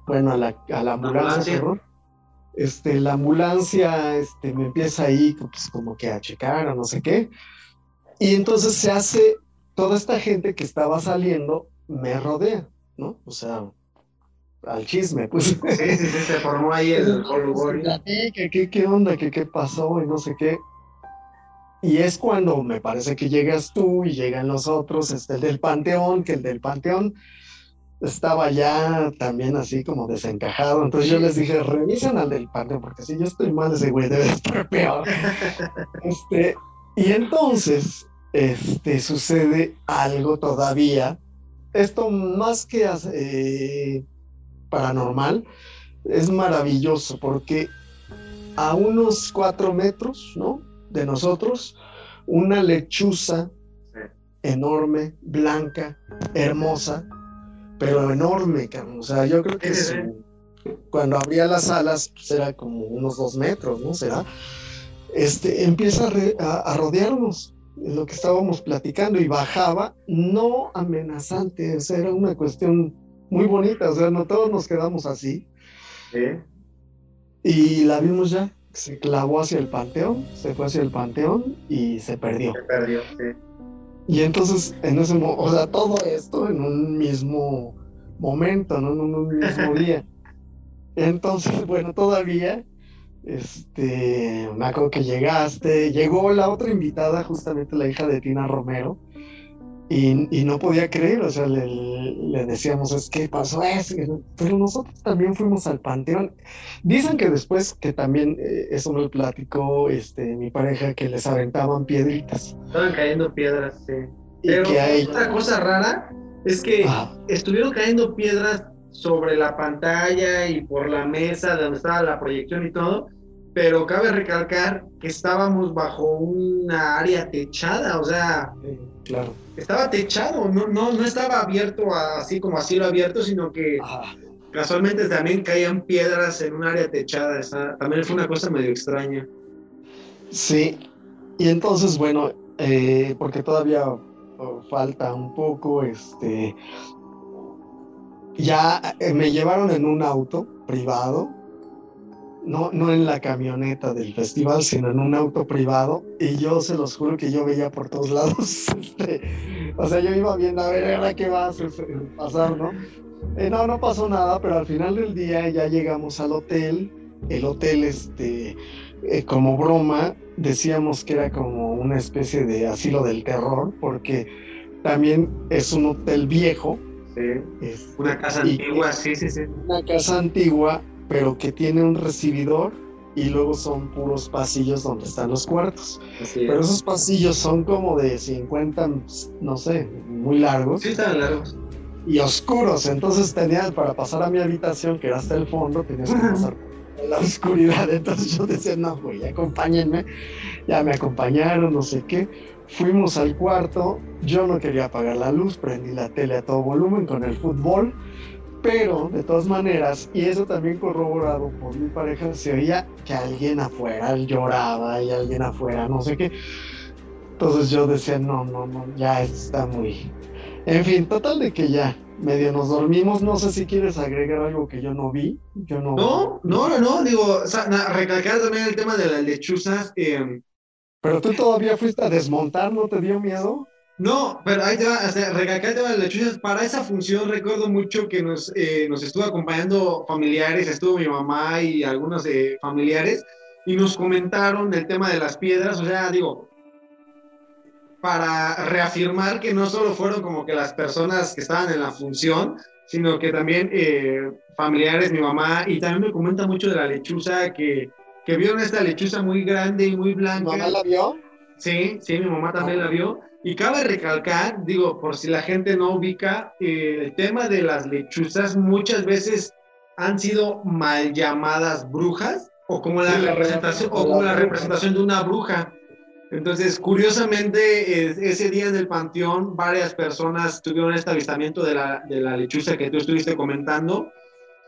bueno, a la, a la ambulancia, Este, la ambulancia este, me empieza ahí pues, como que a checar o no sé qué. Y entonces se hace, toda esta gente que estaba saliendo me rodea, ¿no? O sea, al chisme, pues. Sí, sí, sí, se formó ahí el ¿Qué, qué, qué onda? ¿Qué, ¿Qué pasó? Y no sé qué. Y es cuando me parece que llegas tú y llegan los otros, este, el del Panteón, que el del Panteón estaba ya también así como desencajado. Entonces yo les dije, revisen al del Panteón, porque si yo estoy mal, ese güey debe estar peor. <laughs> este, y entonces este, sucede algo todavía. Esto más que eh, paranormal, es maravilloso porque a unos cuatro metros, ¿no? De nosotros, una lechuza enorme, blanca, hermosa, pero enorme, O sea, yo creo que cuando abría las alas, pues era como unos dos metros, ¿no? Será. Este, empieza a rodearnos lo que estábamos platicando y bajaba, no amenazante, o sea, era una cuestión muy bonita, o sea, no todos nos quedamos así. Y la vimos ya, se clavó hacia el panteón, se fue hacia el panteón y se perdió. Se perdió, sí. Y entonces, en ese o sea, todo esto en un mismo momento, ¿no? En un mismo <laughs> día. Entonces, bueno, todavía este, me acuerdo que llegaste, llegó la otra invitada, justamente la hija de Tina Romero, y, no podía creer, o sea, le, decíamos, es que pasó eso, pero nosotros también fuimos al panteón. Dicen que después, que también, eh, eso me lo platicó este, mi pareja, que les aventaban piedritas. Estaban cayendo piedras, sí. Pero otra cosa rara es que estuvieron cayendo piedras sobre la pantalla y por la mesa donde estaba la proyección y todo, pero cabe recalcar que estábamos bajo una área techada, o sea, claro. estaba techado, no, no, no estaba abierto así como así lo abierto, sino que casualmente también caían piedras en un área techada, también fue una cosa medio extraña. Sí, y entonces, bueno, eh, porque todavía oh, falta un poco, este, ya eh, me llevaron en un auto privado, no, no en la camioneta del festival, sino en un auto privado, y yo se los juro que yo veía por todos lados, <laughs> este, o sea, yo iba viendo, a ver, ahora qué va a pasar, ¿no? Eh, no, no pasó nada, pero al final del día ya llegamos al hotel, el hotel, este, eh, como broma, decíamos que era como una especie de asilo del terror, porque también es un hotel viejo, es una casa antigua, sí, sí, sí. Una casa antigua, pero que tiene un recibidor y luego son puros pasillos donde están los cuartos. pero esos pasillos son como de 50, no sé, muy largos. Sí, están largos. Y oscuros, entonces tenías para pasar a mi habitación, que era hasta el fondo, tenías que pasar <laughs> en la oscuridad. Entonces yo decía, no, güey, acompáñenme. Ya me acompañaron, no sé qué Fuimos al cuarto, yo no quería apagar la luz, prendí la tele a todo volumen con el fútbol, pero de todas maneras, y eso también corroborado por mi pareja, se oía que alguien afuera lloraba y alguien afuera, no sé qué. Entonces yo decía, no, no, no, ya está muy... En fin, total de que ya medio nos dormimos. No sé si quieres agregar algo que yo no vi. Yo no, no, no, no, no. digo, recalcar también el tema de las lechuzas. Eh, pero tú todavía fuiste a desmontar, ¿no te dio miedo? No, pero ahí te va, sea, recalcar de las. Para esa función recuerdo mucho que nos, eh, nos estuvo acompañando familiares, estuvo mi mamá y algunos eh, familiares, y nos comentaron el tema de las piedras. O sea, digo, para reafirmar que no solo fueron como que las personas que estaban en la función, sino que también eh, familiares, mi mamá, y también me comenta mucho de la lechuza, que, que vieron esta lechuza muy grande y muy blanca. ¿Tu mamá la vio? Sí, sí, mi mamá también la vio. Y cabe recalcar, digo, por si la gente no ubica, eh, el tema de las lechuzas muchas veces han sido mal llamadas brujas o como la Sí, representación o la como la bruja. representación de una bruja. Entonces, curiosamente, ese día en el panteón, varias personas tuvieron este avistamiento de la, de la lechuza que tú estuviste comentando.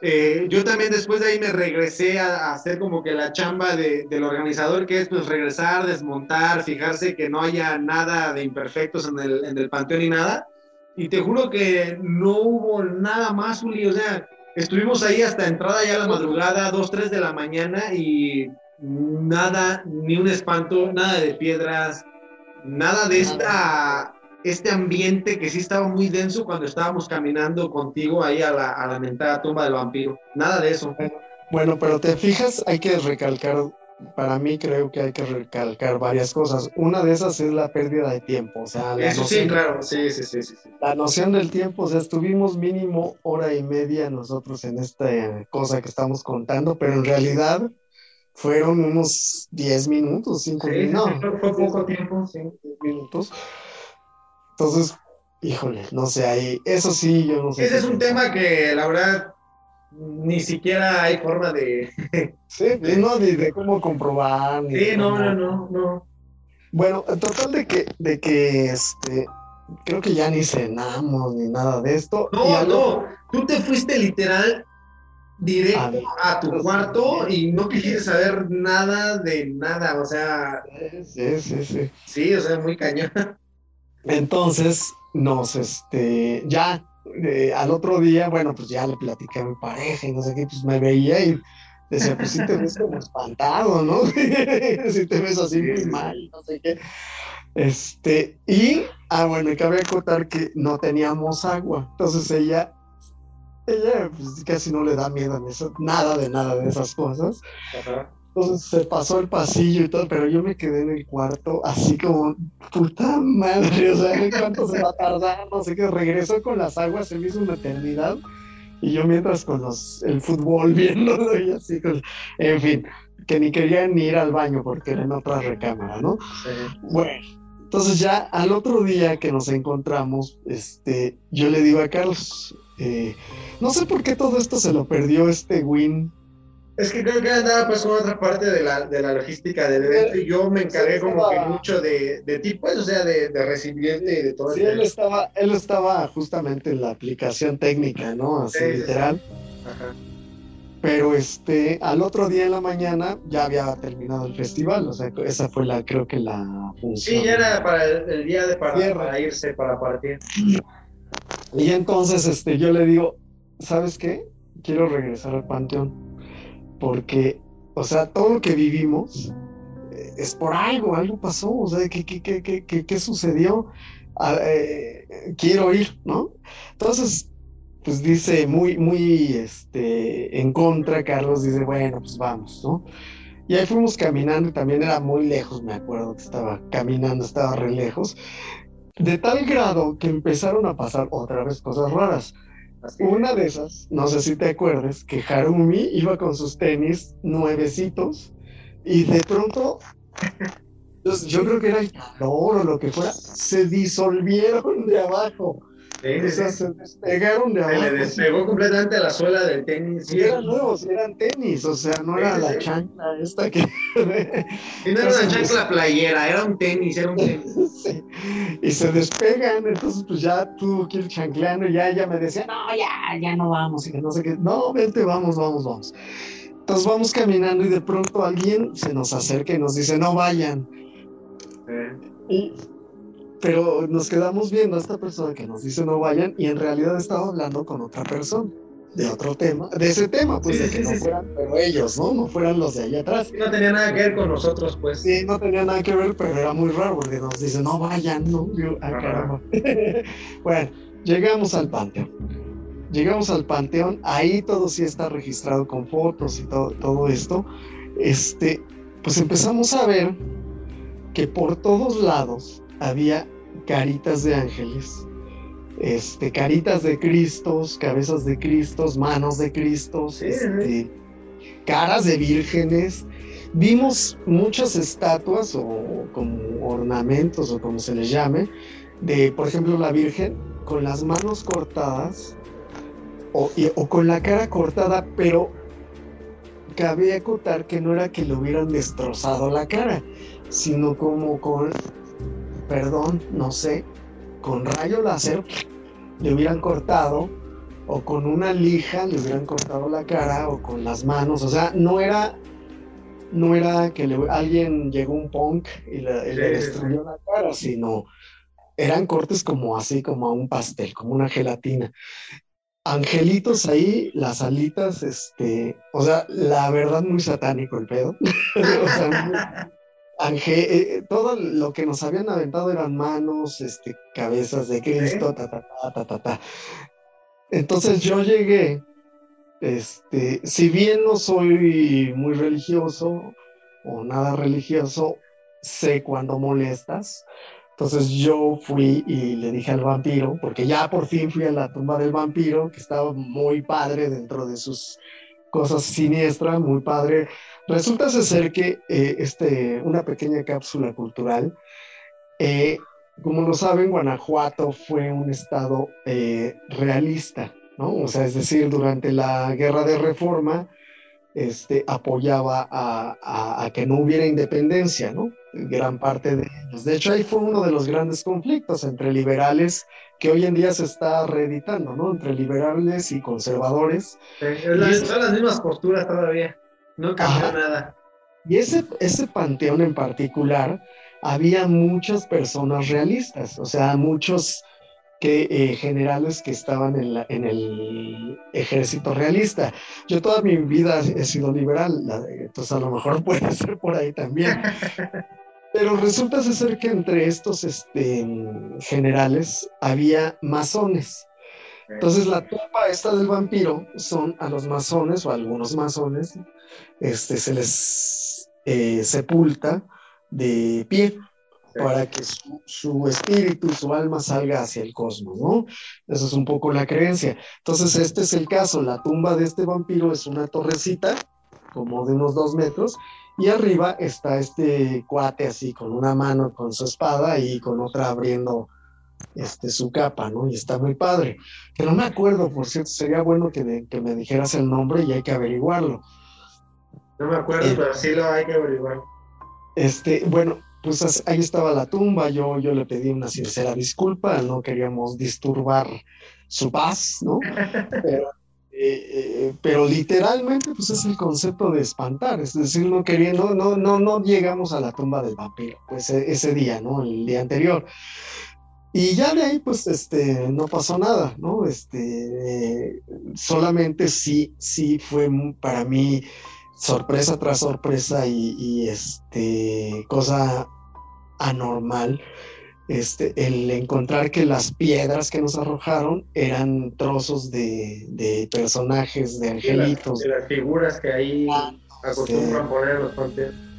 Eh, yo también después de ahí me regresé a, hacer como que la chamba de- del organizador, que es pues regresar, desmontar, fijarse que no haya nada de imperfectos en el, en el panteón ni nada. Y te juro que no hubo nada más, Uli. O sea, estuvimos ahí hasta entrada ya a la madrugada, 2, 3 de la mañana y nada, ni un espanto, nada de piedras, nada de esta, este ambiente que sí estaba muy denso cuando estábamos caminando contigo ahí a la, a la mentada tumba del vampiro. Nada de eso. Bueno, pero te fijas, hay que recalcar, para mí creo que hay que recalcar varias cosas. Una de esas es la pérdida de tiempo, o sea, la, Eso sí, noción, claro, sí, sí, sí, sí. sí. la noción del tiempo, o sea, estuvimos mínimo hora y media nosotros en esta cosa que estamos contando, pero en realidad fueron unos 10 minutos, 5 Sí, sí, minutos, sí, fue- poco tiempo, sí. minutos. Entonces, híjole, no sé, ahí, eso sí, yo no sé. Ese es un pensar. tema que la verdad ni siquiera hay forma de... <laughs> Sí, no, ni de cómo comprobar. ni Sí, no, no, no, no. Bueno, en total de que, de que este, creo que ya ni cenamos ni nada de esto. y No, no, tú te fuiste literal directo A ver. a tu cuarto y no quisiste saber nada de nada, o sea, Sí, sí, sí. sí, o sea, muy cañón. <laughs> Entonces, nos, este, ya, eh, al otro día, bueno, pues ya le platicé a mi pareja y no sé qué, pues me veía y decía, pues sí te ves como espantado, ¿no? <laughs> si te ves así muy mal, no sé qué. Este, y, ah, bueno, y cabe acotar que no teníamos agua, entonces ella, ella pues casi no le da miedo en eso, nada de nada de esas cosas. Entonces se pasó el pasillo y todo, pero yo me quedé en el cuarto así como, puta madre, <laughs> o sea, ¿cuánto se va a tardar? No sé qué, regresó con las aguas, se me hizo una eternidad. Y yo mientras con los, el fútbol <laughs> viéndolo y así, con- en fin, que ni querían ni ir al baño porque era en otra recámara, ¿no? Bueno, entonces ya al otro día que nos encontramos, este, yo le digo a Carlos, eh, no sé por qué todo esto se lo perdió este Win Es que creo que andaba pues con otra parte de la, de la logística del evento y yo me encargué como que mucho de, de ti, pues, o sea, de, de recibirte y de todo Sí, el él estaba, él estaba justamente en la aplicación técnica, ¿no? Así Sí, sí, sí. literal. Ajá. Pero este, al otro día en la mañana ya había terminado el festival, o sea, esa fue la, creo que la función. Sí, ya era para el, el día de para, para irse, para partir. Y entonces, este, yo le digo, ¿sabes qué? Quiero regresar al panteón, porque, o sea, todo lo que vivimos eh, es por algo, algo pasó, o sea, ¿qué, qué, qué, qué, qué- sucedió? Ah, eh, quiero ir, ¿no? Entonces, pues dice muy, muy, este, en contra, Carlos dice, bueno, pues vamos, ¿no? Y ahí fuimos caminando también era muy lejos, me acuerdo que estaba caminando, estaba re lejos. De tal grado que empezaron a pasar otra vez cosas raras. Una de esas, no sé si te acuerdas, que Harumi iba con sus tenis nuevecitos y de pronto, <laughs> yo creo que era el calor o lo que fuera, se disolvieron de abajo. Sí, O sí, sea, sí. se despegaron de Se abajo. le despegó completamente la suela del tenis. Sí, eran nuevos, eran tenis, o sea, no era la chancla esta que... Y no era una chancla playera, era un tenis, era un <laughs> tenis. Sí. Y se despegan, entonces pues ya tuvo que ir chancleando y ya ella me decía, no, ya, ya no vamos, y que no sé qué, no, vente, vamos, vamos, vamos. Entonces vamos caminando y de pronto alguien se nos acerca y nos dice, no vayan. Y, pero nos quedamos viendo a esta persona que nos dice no vayan y en realidad estaba hablando con otra persona. de otro tema, de ese tema, pues de que no fueran, pero ellos, ¿no? No fueran los de allá atrás. No tenía nada que ver con nosotros, pues. Sí, no tenía nada que ver, pero era muy raro porque nos dicen, no vayan, ¿no? Yo, ah, caramba. <laughs> bueno, llegamos al panteón. Llegamos al panteón, ahí todo sí está registrado con fotos y todo, todo esto. Este, pues empezamos a ver que por todos lados había caritas de ángeles este, caritas de Cristos, cabezas de Cristos, manos de Cristos, este, caras de vírgenes. Vimos muchas estatuas o como ornamentos o como se les llame, de, por ejemplo, la Virgen con las manos cortadas o, o con la cara cortada, pero cabe acotar que no era que le hubieran destrozado la cara, sino como con, perdón, no sé, con rayo láser le hubieran cortado o con una lija le hubieran cortado la cara o con las manos, o sea, no era no era que alguien llegó un punk y le, destruyó la cara, sino eran cortes como así, como a un pastel, como una gelatina. Angelitos ahí, las alitas, este, o sea, la verdad muy satánico el pedo. <laughs> o sea, eh, todo lo que nos habían aventado eran manos, este, cabezas de Cristo, ta, ta, ta, ta, ta, Entonces yo llegué, este, si bien no soy muy religioso o nada religioso, sé cuando molestas. Entonces yo fui y le dije al vampiro, porque ya por fin fui a la tumba del vampiro, que estaba muy padre dentro de sus cosas siniestras, muy padre Resulta ser que eh, este, una pequeña cápsula cultural, eh, como lo saben, Guanajuato fue un estado eh, realista, ¿no? O sea, es decir, durante la guerra de reforma, este, apoyaba a, que no hubiera independencia, ¿no? Gran parte de ellos. De hecho, ahí fue uno de los grandes conflictos entre liberales que hoy en día se está reeditando, ¿no? Entre liberales y conservadores. son las mismas posturas todavía. No cambió nada. Y ese, ese panteón en particular, había muchas personas realistas, o sea, muchos que, eh, generales que estaban en, la, en, el ejército realista. Yo toda mi vida he sido liberal, entonces a lo mejor <laughs> puede ser por ahí también. <laughs> Pero resulta ser que entre estos este, generales había masones. Entonces la tumba esta del vampiro son a los masones o a algunos masones, este, se les eh, sepulta de pie para que su, espíritu, su alma salga hacia el cosmos, ¿no? Esa es un poco la creencia. Entonces este es el caso, la tumba de este vampiro es una torrecita como de unos dos metros y arriba está este cuate así con una mano con su espada y con otra abriendo este, su capa, ¿no? Y está muy padre. Que no me acuerdo, por cierto, sería bueno que, me dijeras el nombre y hay que averiguarlo. No me acuerdo, eh, pero sí lo hay que averiguar. Este, bueno, pues ahí estaba la tumba, yo, yo le pedí una sincera disculpa, no queríamos disturbar su paz, ¿no? <laughs> Pero, eh, eh, pero literalmente, pues es el concepto de espantar, es decir, no queriendo, no, no, no llegamos a la tumba del vampiro, pues e, ese día, ¿no? El día anterior. Y ya de ahí, pues, este, no pasó nada, ¿no? Este, solamente sí, sí fue para mí sorpresa tras sorpresa y, este, cosa anormal, este, el encontrar que las piedras que nos arrojaron eran trozos de, personajes, de angelitos. De las, figuras que ahí ah, acostumbran poner los panteones.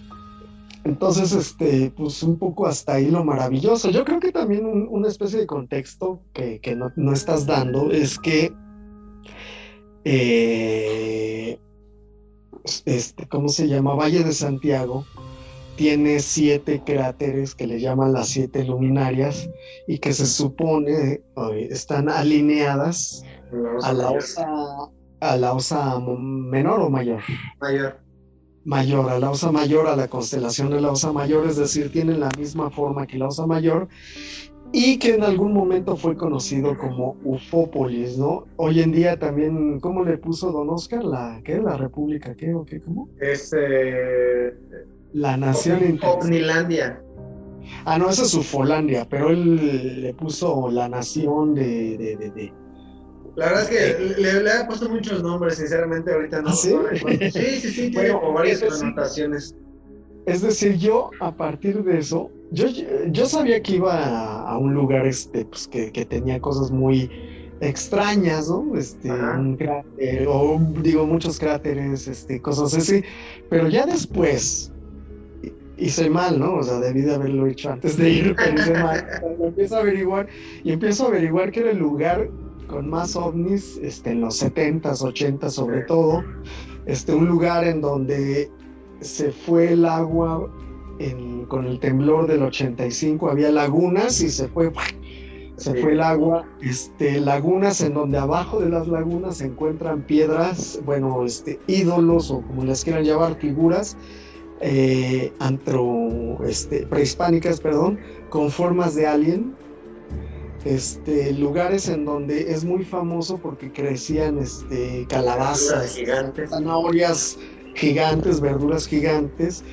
Entonces, este, pues un poco hasta ahí lo maravilloso. Yo creo que también una especie de contexto que, no, estás dando es que, eh, este, ¿cómo se llama? Valle de Santiago tiene siete cráteres que le llaman las siete luminarias y que se supone están alineadas a la osa, a la osa menor o mayor. Mayor mayor, a la Osa Mayor, a la constelación de la Osa Mayor, es decir, tienen la misma forma que la Osa Mayor y que en algún momento fue conocido como Ufópolis, ¿no? Hoy en día también, ¿cómo le puso Don Oscar? ¿La qué? ¿La República qué o qué? ¿Cómo? Es eh, la Nación Omnilandia. Ah, no, esa es Ufolandia, pero él le puso la Nación de, de, La verdad es que le, le, he puesto muchos nombres, sinceramente, ahorita no. ¿Ah, sí? sí, sí, sí, tiene bueno, varias connotaciones. Es decir, yo a partir de eso, yo, yo sabía que iba a, un lugar este, pues, que, que, tenía cosas muy extrañas, ¿no? Este, un cráter, o digo, muchos cráteres, este, cosas así, pero ya después hice mal, ¿no? O sea, debí de haberlo hecho antes de ir, pero hice mal. <laughs> empiezo a averiguar, y empiezo a averiguar que era el lugar con más ovnis, este, en los 70s, 80 sobre todo, este, un lugar en donde se fue el agua con el temblor del 85, había lagunas y se fue, se fue el agua, este, lagunas en donde abajo de las lagunas se encuentran piedras, bueno, este, ídolos o como les quieran llamar, figuras eh, antro, este, prehispánicas, perdón, con formas de alien, este, lugares en donde es muy famoso porque crecían este, calabazas, gigantes. zanahorias gigantes, verduras gigantes,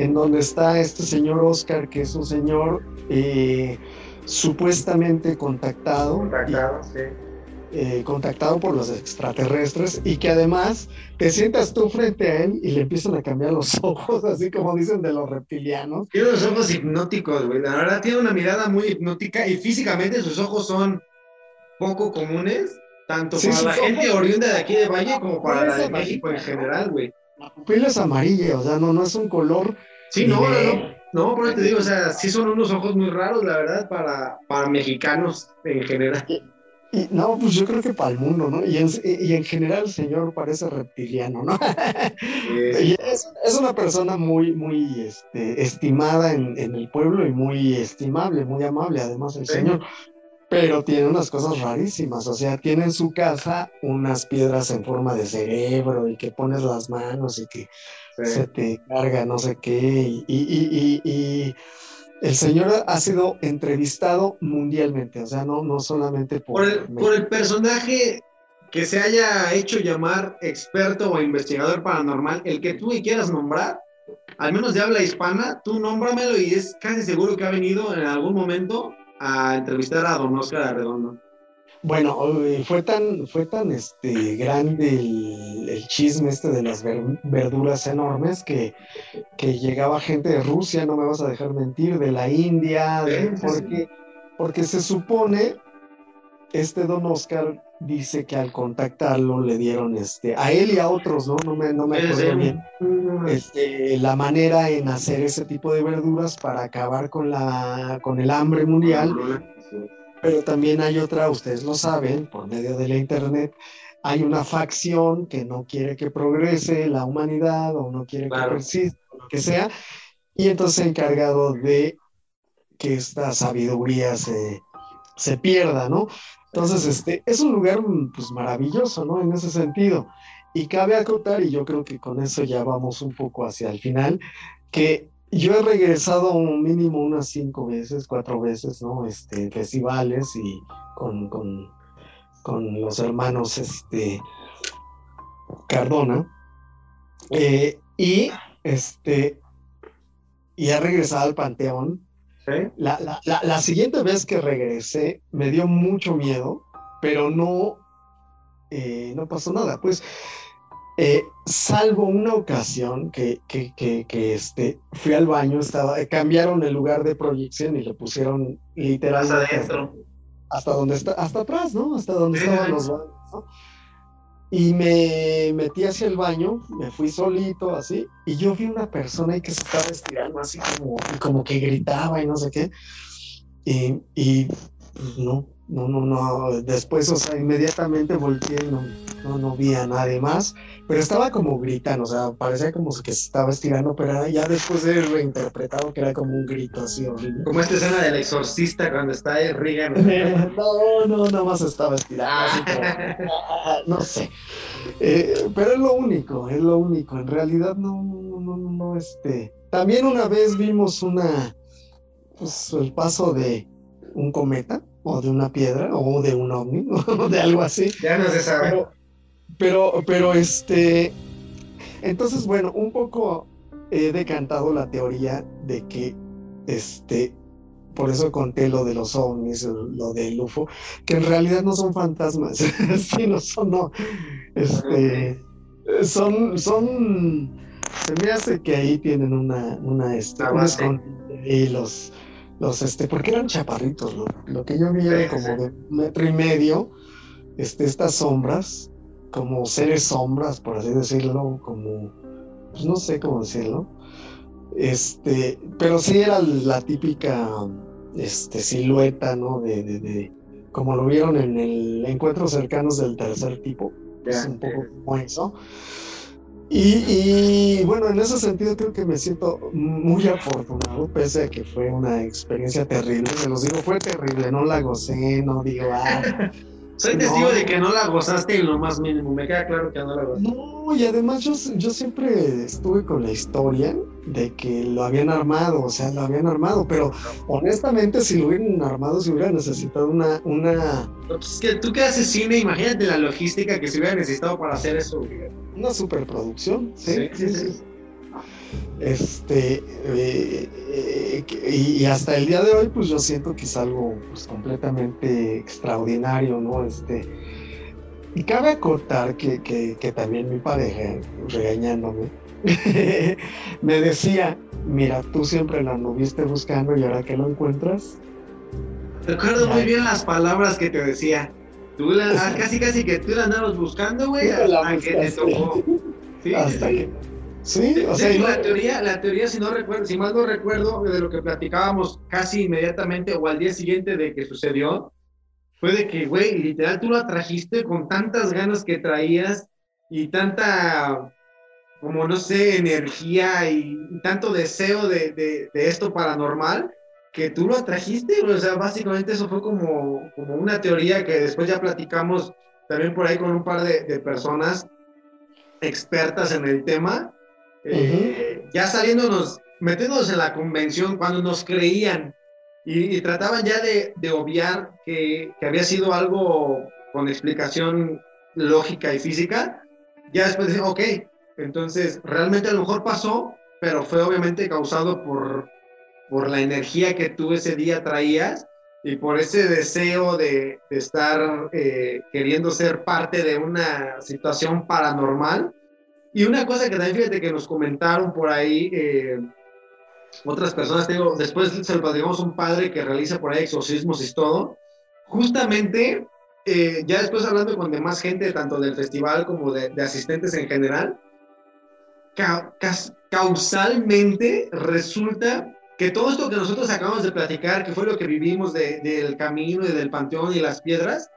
en donde está este señor Oscar, que es un señor eh, supuestamente contactado. Contactado, sí. Eh, contactado por los extraterrestres y que además te sientas tú frente a él y le empiezan a cambiar los <laughs> ojos, así como dicen de los reptilianos. Tiene los ojos hipnóticos, güey. La verdad tiene una mirada muy hipnótica y físicamente sus ojos son poco comunes, tanto para la gente oriunda de aquí de Valle como para la de México en general, güey. La pupila es amarilla, o sea, no, no es un color. Sí, no, no, no. No, pero te digo, o sea, sí son unos ojos muy raros, la verdad, para, para mexicanos en general. Y, no, pues yo creo que para el mundo, ¿no? Y en, y en general el señor parece reptiliano, ¿no? <laughs> y es, es, una persona muy, muy este, estimada en, en, el pueblo y muy estimable, muy amable, además el señor pero tiene unas cosas rarísimas, o sea, tiene en su casa unas piedras en forma de cerebro y que pones las manos y que se te carga no sé qué, y, y, y, el señor ha sido entrevistado mundialmente, o sea, no, no solamente por... Por el, por el personaje que se haya hecho llamar experto o investigador paranormal, el que tú quieras nombrar, al menos de habla hispana, tú nómbramelo y es casi seguro que ha venido en algún momento a entrevistar a don Oscar Arredondo? Bueno, fue tan, fue tan este, grande el, chisme este de las verduras enormes que, que, llegaba gente de Rusia, no me vas a dejar mentir, de la India, porque, porque se supone, este don Oscar dice que al contactarlo le dieron este, a él y a otros, ¿no? No me, no me acuerdo bien. Este, la manera en hacer ese tipo de verduras para acabar con la con el hambre mundial. Pero también hay otra, ustedes lo saben, por medio de la internet, hay una facción que no quiere que progrese la humanidad o no quiere que persista, lo que sea, y entonces encargado de que esta sabiduría se, se pierda, ¿no? Entonces, este, es un lugar pues, maravilloso, ¿no? En ese sentido. Y cabe acotar, y yo creo que con eso ya vamos un poco hacia el final, que yo he regresado un mínimo unas cinco veces, cuatro veces, ¿no? Este, festivales y con, con, con los hermanos este, Cardona. Eh, y este y he regresado al Panteón la, la, la, siguiente vez que regresé me dio mucho miedo, pero no, eh, no pasó nada. Pues, eh, salvo una ocasión que, que, que, este, fui al baño, estaba, cambiaron el lugar de proyección y le pusieron literalmente hasta, donde está, hasta atrás, ¿no? Hasta donde estaban los baños, ¿no? Y me metí hacia el baño, me fui solito así, y yo vi una persona ahí que se estaba estirando así como, como que gritaba y no sé qué. Y, y pues, no, no, no, no. Después, o sea, inmediatamente volteé y no, no, no vi a nadie más, pero estaba como gritando, o sea, parecía como que se estaba estirando, pero ya después de reinterpretado que era como un grito así horrible. Como esta escena del exorcista cuando está ahí Regan. <laughs> no, no, nada más estaba estirando, no sé. Eh, pero es lo único, es lo único. En realidad no, no, no, no, este. También una vez vimos una, pues el paso de un cometa o de una piedra o de un ovni <laughs> o de algo así. Ya no se sabe. Pero, pero, este, entonces, bueno, un poco he decantado la teoría de que, este, por eso conté lo de los ovnis, lo del UFO, que en realidad no son fantasmas, <laughs> sí, no son, no, este, son, son, se me hace que ahí tienen una, una, este, y los, los, este, porque eran chaparritos, lo, que yo vi era como de metro y medio, este, estas sombras, como seres sombras, por así decirlo, como, pues no sé cómo decirlo, este, pero sí era la típica este, silueta, ¿no? De, de, como lo vieron en el encuentro cercanos del tercer tipo, es un poco como eso. Y, bueno, en ese sentido creo que me siento muy afortunado, pese a que fue una experiencia terrible. Se los digo, fue terrible, no la gocé, no digo, ah, <laughs> Soy testigo de que no la gozaste en lo más mínimo, me queda claro que no la gozaste. No, y además yo, yo siempre estuve con la historia de que lo habían armado, o sea, lo habían armado, pero honestamente si lo hubieran armado se hubiera necesitado una... una... Pues que tú que haces cine, imagínate la logística que se hubiera necesitado para hacer eso. Una superproducción, sí, sí, sí. Este, eh, eh, y, hasta el día de hoy, pues yo siento que es algo pues, completamente extraordinario, ¿no? Este, y cabe acotar que, que, también mi pareja, regañándome, <laughs> me decía, mira, tú siempre la anduviste buscando y ahora que lo encuentras. Recuerdo muy bien las palabras que te decía. Tú la, <laughs> casi casi que tú la andabas buscando, güey, hasta que te tocó. <laughs> Sí, hasta que Sí, o sea, la teoría, la teoría, si no recuerdo, si mal no recuerdo, de lo que platicábamos casi inmediatamente o al día siguiente de que sucedió, fue de que, güey, literal tú la trajiste con tantas ganas que traías y tanta, como no sé, energía y, tanto deseo de, de, esto paranormal, que tú lo trajiste, o sea, básicamente eso fue como, como una teoría que después ya platicamos también por ahí con un par de, de personas expertas en el tema, eh, ya saliéndonos, metiéndonos en la convención, cuando nos creían y, trataban ya de, obviar que, había sido algo con explicación lógica y física, ya después decían, ok, entonces realmente a lo mejor pasó, pero fue obviamente causado por, por la energía que tú ese día traías y por ese deseo de, estar eh, queriendo ser parte de una situación paranormal y una cosa que también fíjate que nos comentaron por ahí eh, otras personas, digo, después se lo platicamos un padre que realiza por ahí exorcismos y todo. Justamente, eh, ya después hablando con demás gente, tanto del festival como de, asistentes en general, causalmente resulta que todo esto que nosotros acabamos de platicar, que fue lo que vivimos del camino y del panteón y las piedras,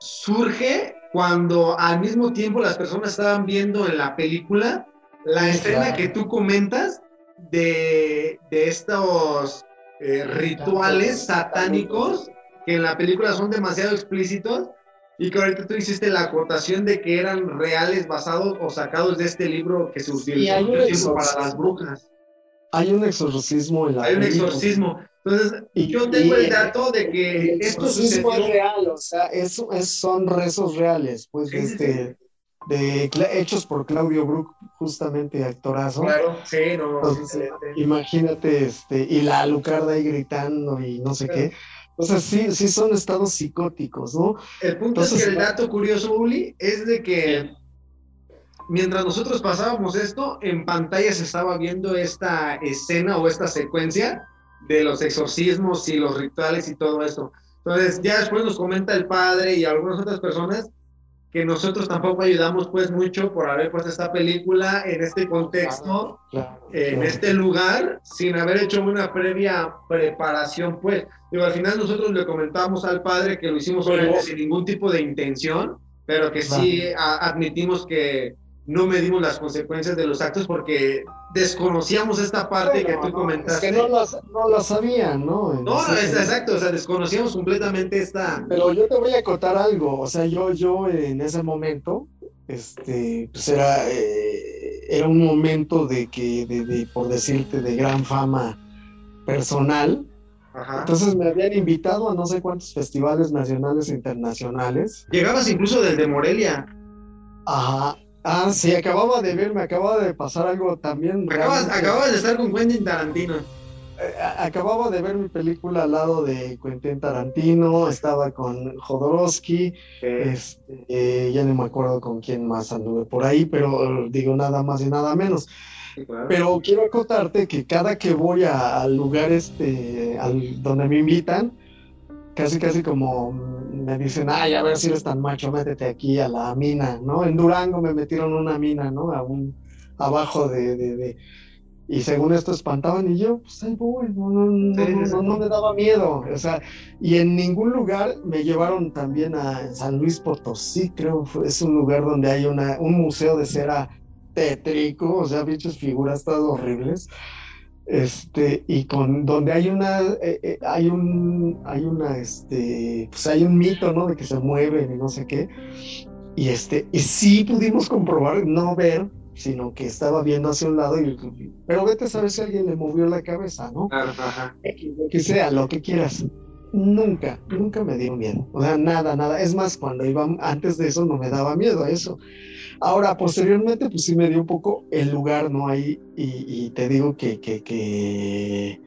surge cuando al mismo tiempo las personas estaban viendo en la película la escena que tú comentas de, estos eh, rituales satánicos que en la película son demasiado explícitos y que ahorita tú hiciste la acotación de que eran reales basados o sacados de este libro que se utilizó para las brujas. Hay un exorcismo en la Hay un exorcismo. Entonces, y, yo tengo el dato de que esto sucedió... es real, o sea, es, son rezos reales, pues, este, de, hechos por Claudio Brook, justamente actorazo. Claro, sí, no, imagínate, este, y la Lucarda ahí gritando y no sé qué. O sea, sí, sí son estados psicóticos, ¿no? El punto es que el dato curioso, Uli, es de que mientras nosotros pasábamos esto, en pantalla se estaba viendo esta escena o esta secuencia de los exorcismos y los rituales y todo esto. Entonces, ya después nos comenta el padre y algunas otras personas que nosotros tampoco ayudamos pues mucho por haber puesto esta película en este contexto, en este lugar, sin haber hecho una previa preparación pues. Digo, al final nosotros le comentamos al padre que lo hicimos sin ningún tipo de intención, pero que sí admitimos que no medimos las consecuencias de los actos porque desconocíamos esta parte que tú comentaste. Es que no la, sabían, ¿no? no, exacto, o sea, desconocíamos completamente esta... Pero yo te voy a contar algo, o sea, yo, yo en ese momento, este, pues era, eh, era un momento de que, de, por decirte, de gran fama personal. Entonces me habían invitado a no sé cuántos festivales nacionales e internacionales. Llegabas incluso desde Morelia. Ajá, Ah, sí, acababa de ver, me acababa de pasar algo también. Acabas, de estar con Quentin Tarantino. eh, acababa de ver mi película al lado de Quentin Tarantino, estaba con Jodorowsky, este, ya no me acuerdo con quién más anduve por ahí, pero digo nada más y nada menos. Pero quiero acotarte que cada que voy al lugar este, al, donde me invitan, casi casi como me dicen, ay, a ver si eres tan macho, métete aquí a la mina, ¿no? En Durango me metieron una mina, ¿no? A un, abajo de y según esto espantaban y yo, pues ahí voy, no, no, me daba miedo. O sea, y en ningún lugar me llevaron también a San Luis Potosí, creo, es un lugar donde hay una, un museo de cera tétrico, o sea, bichos figuras todas horribles. Este, y con donde hay una, eh, eh, hay un, hay una, este, pues hay un mito, ¿no? De que se mueven y no sé qué. Y este, y sí pudimos comprobar, no ver, sino que estaba viendo hacia un lado y pero vete a saber si alguien le movió la cabeza, ¿no? Ajá. Lo que sea, lo que quieras. Nunca, nunca me dio miedo. O sea, nada, nada. Es más, cuando iba antes de eso no me daba miedo eso. Ahora, posteriormente, pues sí me dio un poco el lugar, ¿no? Ahí, y, te digo que, que, que,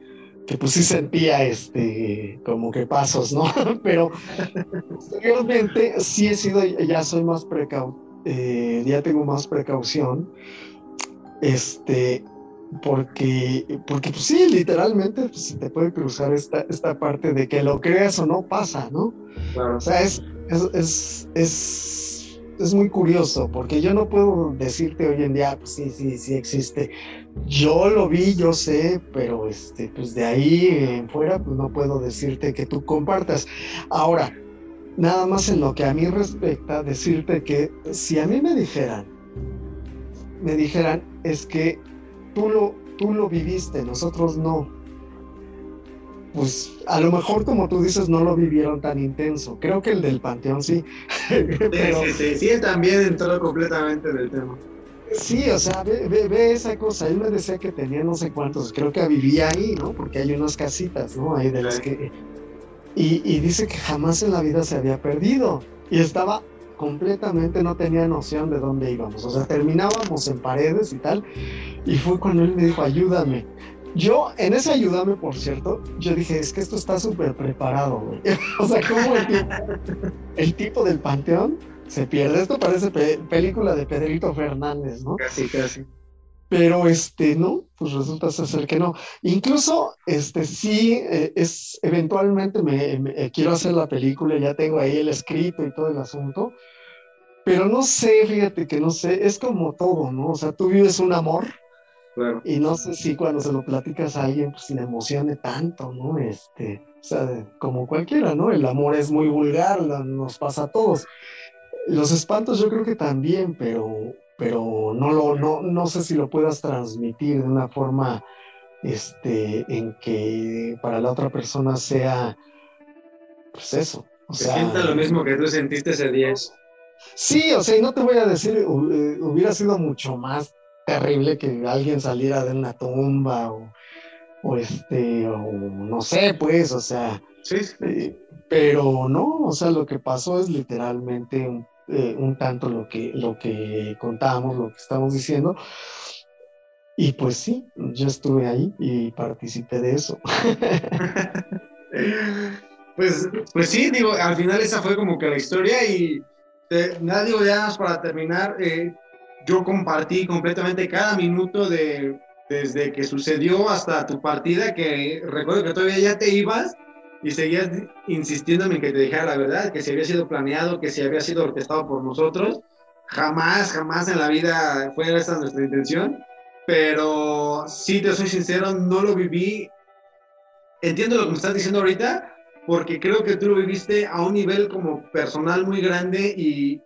que, pues sí sentía este, como que pasos, ¿no? <laughs> Pero posteriormente sí he sido, ya soy más precauto eh, ya tengo más precaución, este, porque, porque pues sí, literalmente pues, te puede cruzar esta, esta parte de que lo creas o no pasa, ¿no? O sea, es, es, es, es, muy curioso, porque yo no puedo decirte hoy en día, pues sí, sí, sí existe. Yo lo vi, yo sé, pero este, pues de ahí en fuera, pues no puedo decirte que tú compartas. Ahora, nada más en lo que a mí respecta, decirte que si a mí me dijeran, me dijeran, es que tú lo, tú lo viviste, nosotros no. Pues a lo mejor como tú dices no lo vivieron tan intenso. Creo que el del Panteón sí. <laughs> Pero, sí, sí, sí, también entró completamente del tema. Sí, o sea, ve, ve, esa cosa. Él me decía que tenía no sé cuántos, creo que vivía ahí, ¿no? Porque hay unas casitas, ¿no? Ahí de las que y, dice que jamás en la vida se había perdido. Y estaba completamente, no tenía noción de dónde íbamos. O sea, terminábamos en paredes y tal. Y fue cuando él me dijo, ayúdame. Yo, en ese ayúdame, por cierto, yo dije, es que esto está súper preparado, güey. <laughs> o sea, ¿cómo el tipo, del panteón se pierde? Esto parece película de Pedrito Fernández, ¿no? Casi, casi pero este no, pues resulta ser que no. Incluso este sí eh, es eventualmente me, eh, quiero hacer la película, ya tengo ahí el escrito y todo el asunto, pero no sé, fíjate que no sé, es como todo, ¿no? O sea, tú vives un amor y no sé si cuando se lo platicas a alguien pues sin emocione tanto, ¿no? Este, o sea, como cualquiera, ¿no? El amor es muy vulgar, nos pasa a todos. Los espantos yo creo que también, pero pero no, lo, no, no sé si lo puedas transmitir de una forma este, en que para la otra persona sea, pues eso. O sea, sienta lo mismo que tú sentiste ese día. Sí, o sea, y no te voy a decir, eh, hubiera sido mucho más terrible que alguien saliera de una tumba o, o este, o no sé, pues, o sea, sí. Eh, pero no, o sea, lo que pasó es literalmente un eh, un tanto lo que, lo que contamos, lo que estamos diciendo. Y pues sí, yo estuve ahí y participé de eso. <laughs> pues, pues sí, digo, al final esa fue como que la historia y nada, digo, ya para terminar, eh, yo compartí completamente cada minuto de, desde que sucedió hasta tu partida, que recuerdo que todavía ya te ibas y seguías insistiéndome en que te dijera la verdad, que si había sido planeado, que si había sido orquestado por nosotros. Jamás, jamás en la vida fue esa nuestra intención. Pero si te soy sincero, no lo viví. Entiendo lo que me estás diciendo ahorita, porque creo que tú lo viviste a un nivel como personal muy grande y,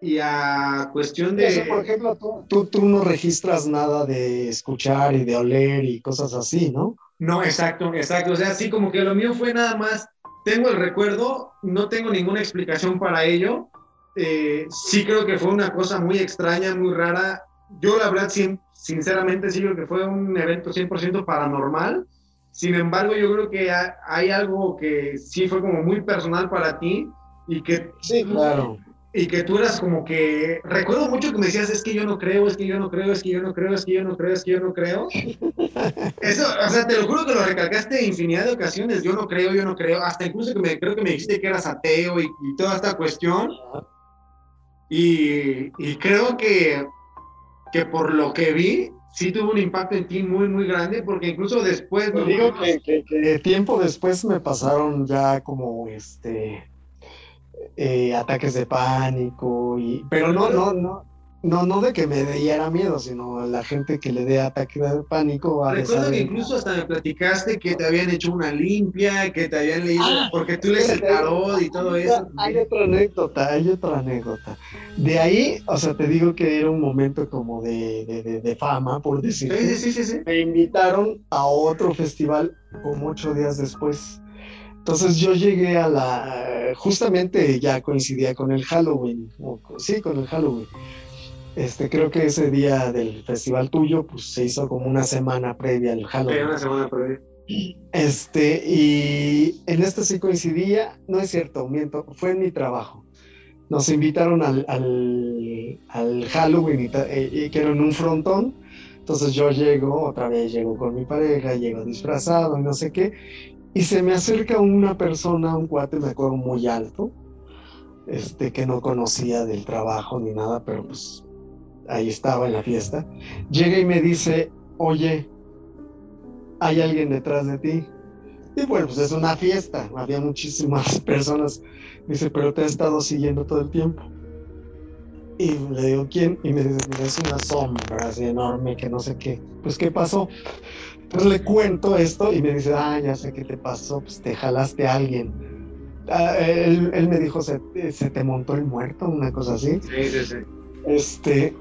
y a cuestión de... por ejemplo, tú, tú, tú, no registras nada de escuchar y de oler y cosas así, ¿no? No, exacto, exacto. O sea, sí, como que lo mío fue nada más, tengo el recuerdo, no tengo ninguna explicación para ello. Eh, sí creo que fue una cosa muy extraña, muy rara. Yo la verdad, sinceramente, sí creo que fue un evento 100% paranormal. Sin embargo, yo creo que hay algo que sí fue como muy personal para ti y que... Sí, claro. Y que tú eras como que, recuerdo mucho que me decías, es que yo no creo, es que yo no creo, es que yo no creo, es que yo no creo, es que yo no creo. <laughs> Eso, o sea, te lo juro que lo recalcaste infinidad de ocasiones, yo no creo, yo no creo, hasta incluso que me, creo que me dijiste que eras ateo y, y toda esta cuestión. Y, y, creo que, que por lo que vi, sí tuvo un impacto en ti muy, muy grande, porque incluso después... Digo que, que, que tiempo después me pasaron ya como este eh, ataques de pánico, y, pero no, no, no, no, no de que me diera miedo, sino la gente que le dé ataque de pánico. A Recuerdo que incluso hasta me platicaste que te habían hecho una limpia, que te habían leído, ah, porque tú lees el tarot y todo eso. Hay otra anécdota, hay otra anécdota. De ahí, o sea, te digo que era un momento como de, de, de, fama, por decirlo. Sí, sí, sí, sí, Me invitaron a otro festival como ocho días después. Entonces yo llegué a la, justamente ya coincidía con el Halloween, sí, con el Halloween. Este, creo que ese día del festival tuyo, pues se hizo como una semana previa al Halloween. Sí, una semana previa. Este, y en este sí coincidía, no es cierto, miento, fue en mi trabajo. Nos invitaron al, al, al Halloween, y, y, que era en un frontón. Entonces yo llego, otra vez llego con mi pareja, llego disfrazado y no sé qué, y se me acerca una persona, un cuate, me acuerdo, muy alto, este, que no conocía del trabajo ni nada, pero pues ahí estaba en la fiesta. Llega y me dice, oye, hay alguien detrás de ti. Y bueno, pues es una fiesta, había muchísimas <laughs> personas. Dice, pero te ha estado siguiendo todo el tiempo. Y le digo, ¿quién? Y me dice, es una sombra así enorme que no sé qué. Pues, ¿qué pasó? Entonces le cuento esto y me dice, ah, ya sé qué te pasó, pues te jalaste a alguien. Ah, él, él, me dijo, ¿Se, se, te montó el muerto, una cosa así. Sí, sí, sí. Este,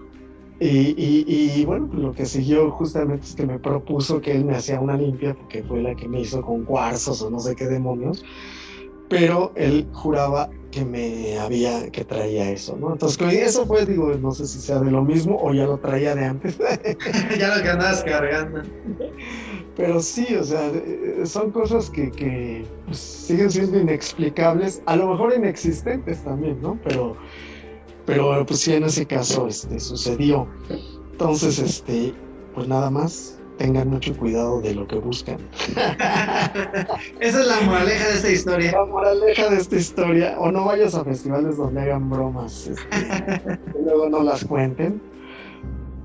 y, y, y, bueno, pues lo que siguió justamente es que me propuso que él me hacía una limpia, porque fue la que me hizo con cuarzos o no sé qué demonios, pero él juraba que me había, que traía eso, ¿no? Entonces, eso fue, digo, no sé si sea de lo mismo o ya lo traía de antes. <laughs> ya lo que andabas cargando. Pero sí, o sea, son cosas que, que pues, siguen siendo inexplicables, a lo mejor inexistentes también, ¿no? Pero, pero pues sí, en ese caso este, sucedió. Entonces, este, pues nada más, tengan mucho cuidado de lo que buscan. <laughs> Esa es la moraleja de esta historia. La moraleja de esta historia. O no vayas a festivales donde hagan bromas. Este, <laughs> luego no las cuenten.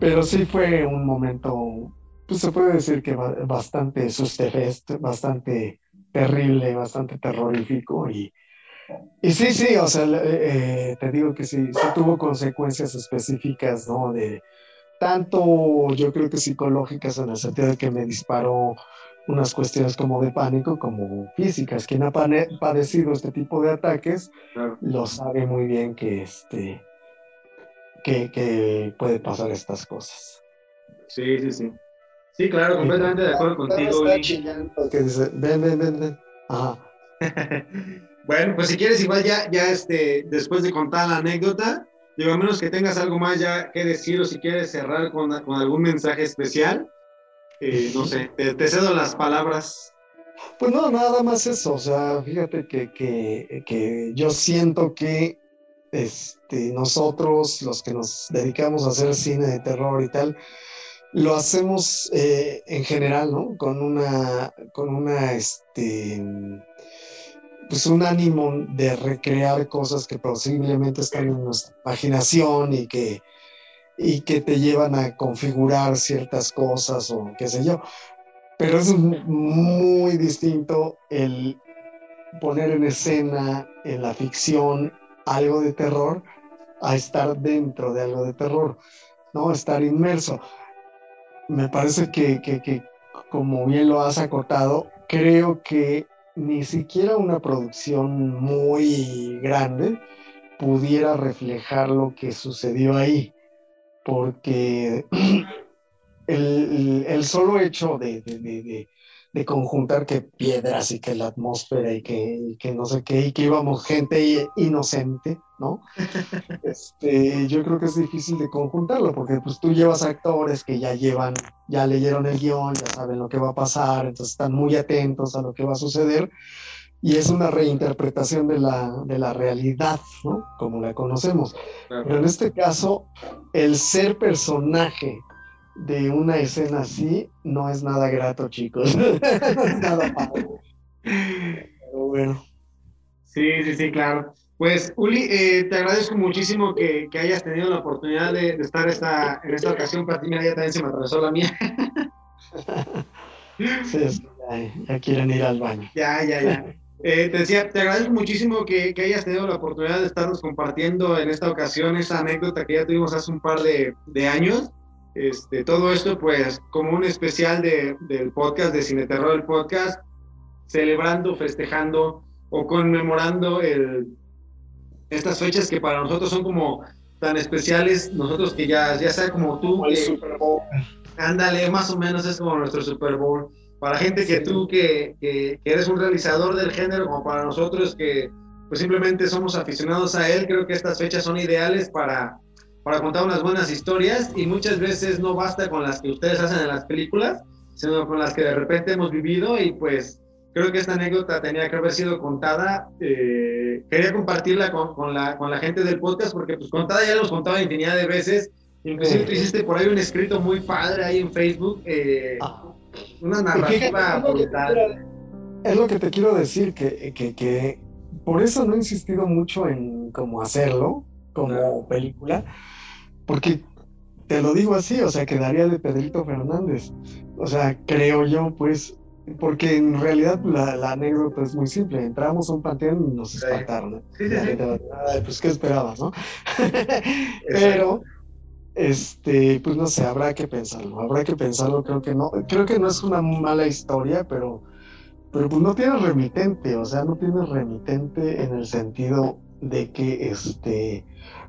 Pero sí fue un momento, pues se puede decir que bastante sustefest, bastante terrible, bastante terrorífico. Y, y sí, sí, o sea, eh, te digo que sí, sí tuvo consecuencias específicas, ¿no? De, tanto yo creo que psicológicas en el sentido de que me disparó unas cuestiones como de pánico como físicas. Quien ha padecido este tipo de ataques lo sabe muy bien que, este, que, que, puede pasar estas cosas. Sí, sí, sí. Sí, claro, completamente de acuerdo contigo. ven, ven, ven, ven. Ajá. <laughs> bueno, pues si quieres, igual ya, ya este, después de contar la anécdota, Digo, a menos que tengas algo más ya que decir o si quieres cerrar con, con algún mensaje especial, eh, no sé, te, cedo las palabras. Pues no, nada más eso, o sea, fíjate que, que, que yo siento que este, nosotros, los que nos dedicamos a hacer cine de terror y tal, lo hacemos eh, en general, ¿no? Con una, con una, este, pues un ánimo de recrear cosas que posiblemente están en nuestra imaginación y que, y que te llevan a configurar ciertas cosas o qué sé yo. Pero es muy distinto el poner en escena en la ficción algo de terror a estar dentro de algo de terror, ¿no? Estar inmerso. Me parece que, que, que como bien lo has acotado, creo que ni siquiera una producción muy grande pudiera reflejar lo que sucedió ahí, porque <clears throat> el, solo hecho de, de conjuntar que piedras y que la atmósfera y que, que, no sé qué, y que íbamos gente inocente, ¿no? <laughs> Este, yo creo que es difícil de conjuntarlo, porque pues tú llevas actores que ya llevan, ya leyeron el guion, ya saben lo que va a pasar, entonces están muy atentos a lo que va a suceder, y es una reinterpretación de la, de la realidad, ¿no? Como la conocemos. Pero en este caso, el ser personaje de una escena así no es nada grato, chicos. no es <laughs> nada padre. Pero bueno. Sí, sí, sí, claro. Pues, Uli, eh, te agradezco muchísimo que, que, hayas tenido la oportunidad de, de estar esta, en esta ocasión. Para ti, mira, ya también se me atravesó la mía. <laughs> sí, ya, ya, quieren ir al baño. Ya, ya, ya. Eh, te decía, te agradezco muchísimo que, que, hayas tenido la oportunidad de estarnos compartiendo en esta ocasión esa anécdota que ya tuvimos hace un par de, de años. Este, todo esto, pues, como un especial de, del podcast, de Cine Terror, el podcast, celebrando, festejando o conmemorando el, estas fechas que para nosotros son como tan especiales, nosotros que ya, ya sea como tú, el Super Bowl. ándale, más o menos es como nuestro Super Bowl. Para gente que tú, que, que, que, eres un realizador del género, como para nosotros que pues simplemente somos aficionados a él, creo que estas fechas son ideales para, para contar unas buenas historias y muchas veces no basta con las que ustedes hacen en las películas, sino con las que de repente hemos vivido y pues creo que esta anécdota tenía que haber sido contada. Eh, quería compartirla con, con, la, con la gente del podcast porque pues contada ya lo hemos contado infinidad de veces. Inclusive tú hiciste por ahí un escrito muy padre ahí en Facebook, eh, una narrativa brutal. Es lo que te quiero decir, que, que, que, por eso no he insistido mucho en cómo hacerlo como no. película, porque te lo digo así, o sea, quedaría de Pedrito Fernández. O sea, creo yo, pues, porque en realidad la, la, anécdota es muy simple. Entramos a un panteón y nos espantaron. Sí, sí, sí. Pues, ¿qué esperabas, no? <laughs> Pero, este, pues no sé, habrá que pensarlo. Habrá que pensarlo. Creo que no, creo que no es una mala historia, pero, pero pues no tiene remitente. O sea, no tiene remitente en el sentido de que, este,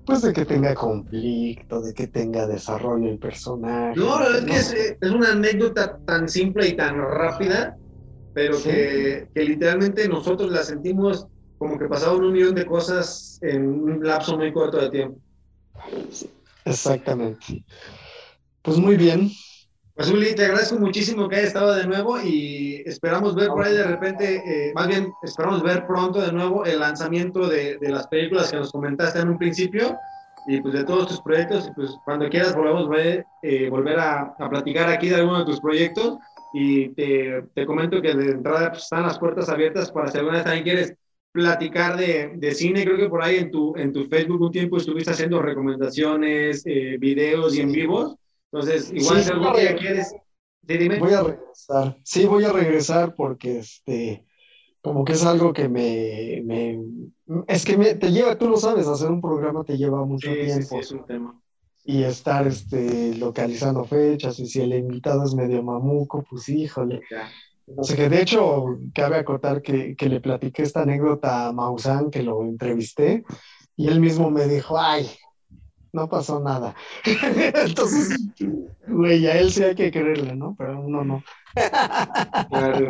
pues de que tenga conflicto, de que tenga desarrollo el personaje. No, la verdad es que es, es, una anécdota tan simple y tan rápida, pero sí. que, que, literalmente nosotros la sentimos como que pasaron un millón de cosas en un lapso muy corto de tiempo. Exactamente. Pues muy bien. Pues Uli, te agradezco muchísimo que hayas estado de nuevo y esperamos ver por ahí de repente, eh, más bien esperamos ver pronto de nuevo el lanzamiento de, de, las películas que nos comentaste en un principio. Y pues de todos tus proyectos y pues cuando quieras volvemos ver, eh, volver a, a, platicar aquí de alguno de tus proyectos. Y te, te comento que de entrada pues, están las puertas abiertas para si alguna vez también quieres platicar de, de, cine, creo que por ahí en tu, en tu Facebook un tiempo estuviste haciendo recomendaciones, eh, videos y en vivos. Entonces, igual sí, si algún día quieres. Dime. Voy a regresar. Sí, voy a regresar porque este como que es algo que me, me es que me, te lleva, tú lo sabes, hacer un programa te lleva mucho sí, tiempo. Sí, sí, es un tema. Y estar este localizando fechas, y si el invitado es medio mamuco, pues híjole. Ya. No sé qué, de hecho, cabe acotar que, que le platiqué esta anécdota a Maussan, que lo entrevisté, y él mismo me dijo, ay, no pasó nada. <laughs> Entonces, güey, a él sí hay que creerle, ¿no? Pero uno no. claro.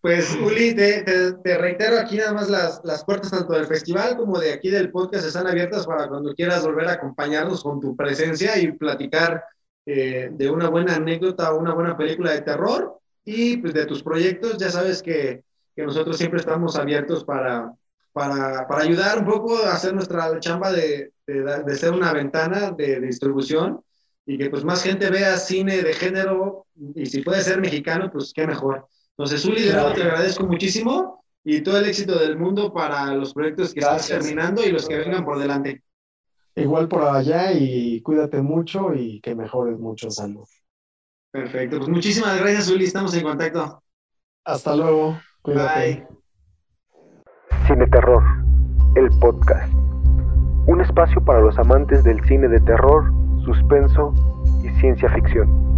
Pues, Uli, te, te, te, reitero aquí nada más las, las puertas tanto del festival como de aquí del podcast están abiertas para cuando quieras volver a acompañarnos con tu presencia y platicar eh, de una buena anécdota o una buena película de terror y pues de tus proyectos. Ya sabes que, que nosotros siempre estamos abiertos para, para, para, ayudar un poco a hacer nuestra chamba de, de, de ser una ventana de, de, distribución y que pues más gente vea cine de género y si puede ser mexicano, pues qué mejor. Entonces, Uli, de nuevo te agradezco muchísimo y todo el éxito del mundo para los proyectos que Gracias. estás terminando y los que vengan por delante. Igual por allá y cuídate mucho y que mejores mucho salud. Perfecto, pues muchísimas gracias, Uli, estamos en contacto. Hasta luego, cuídate. Bye. Cine Terror, el podcast. Un espacio para los amantes del cine de terror, suspenso y ciencia ficción.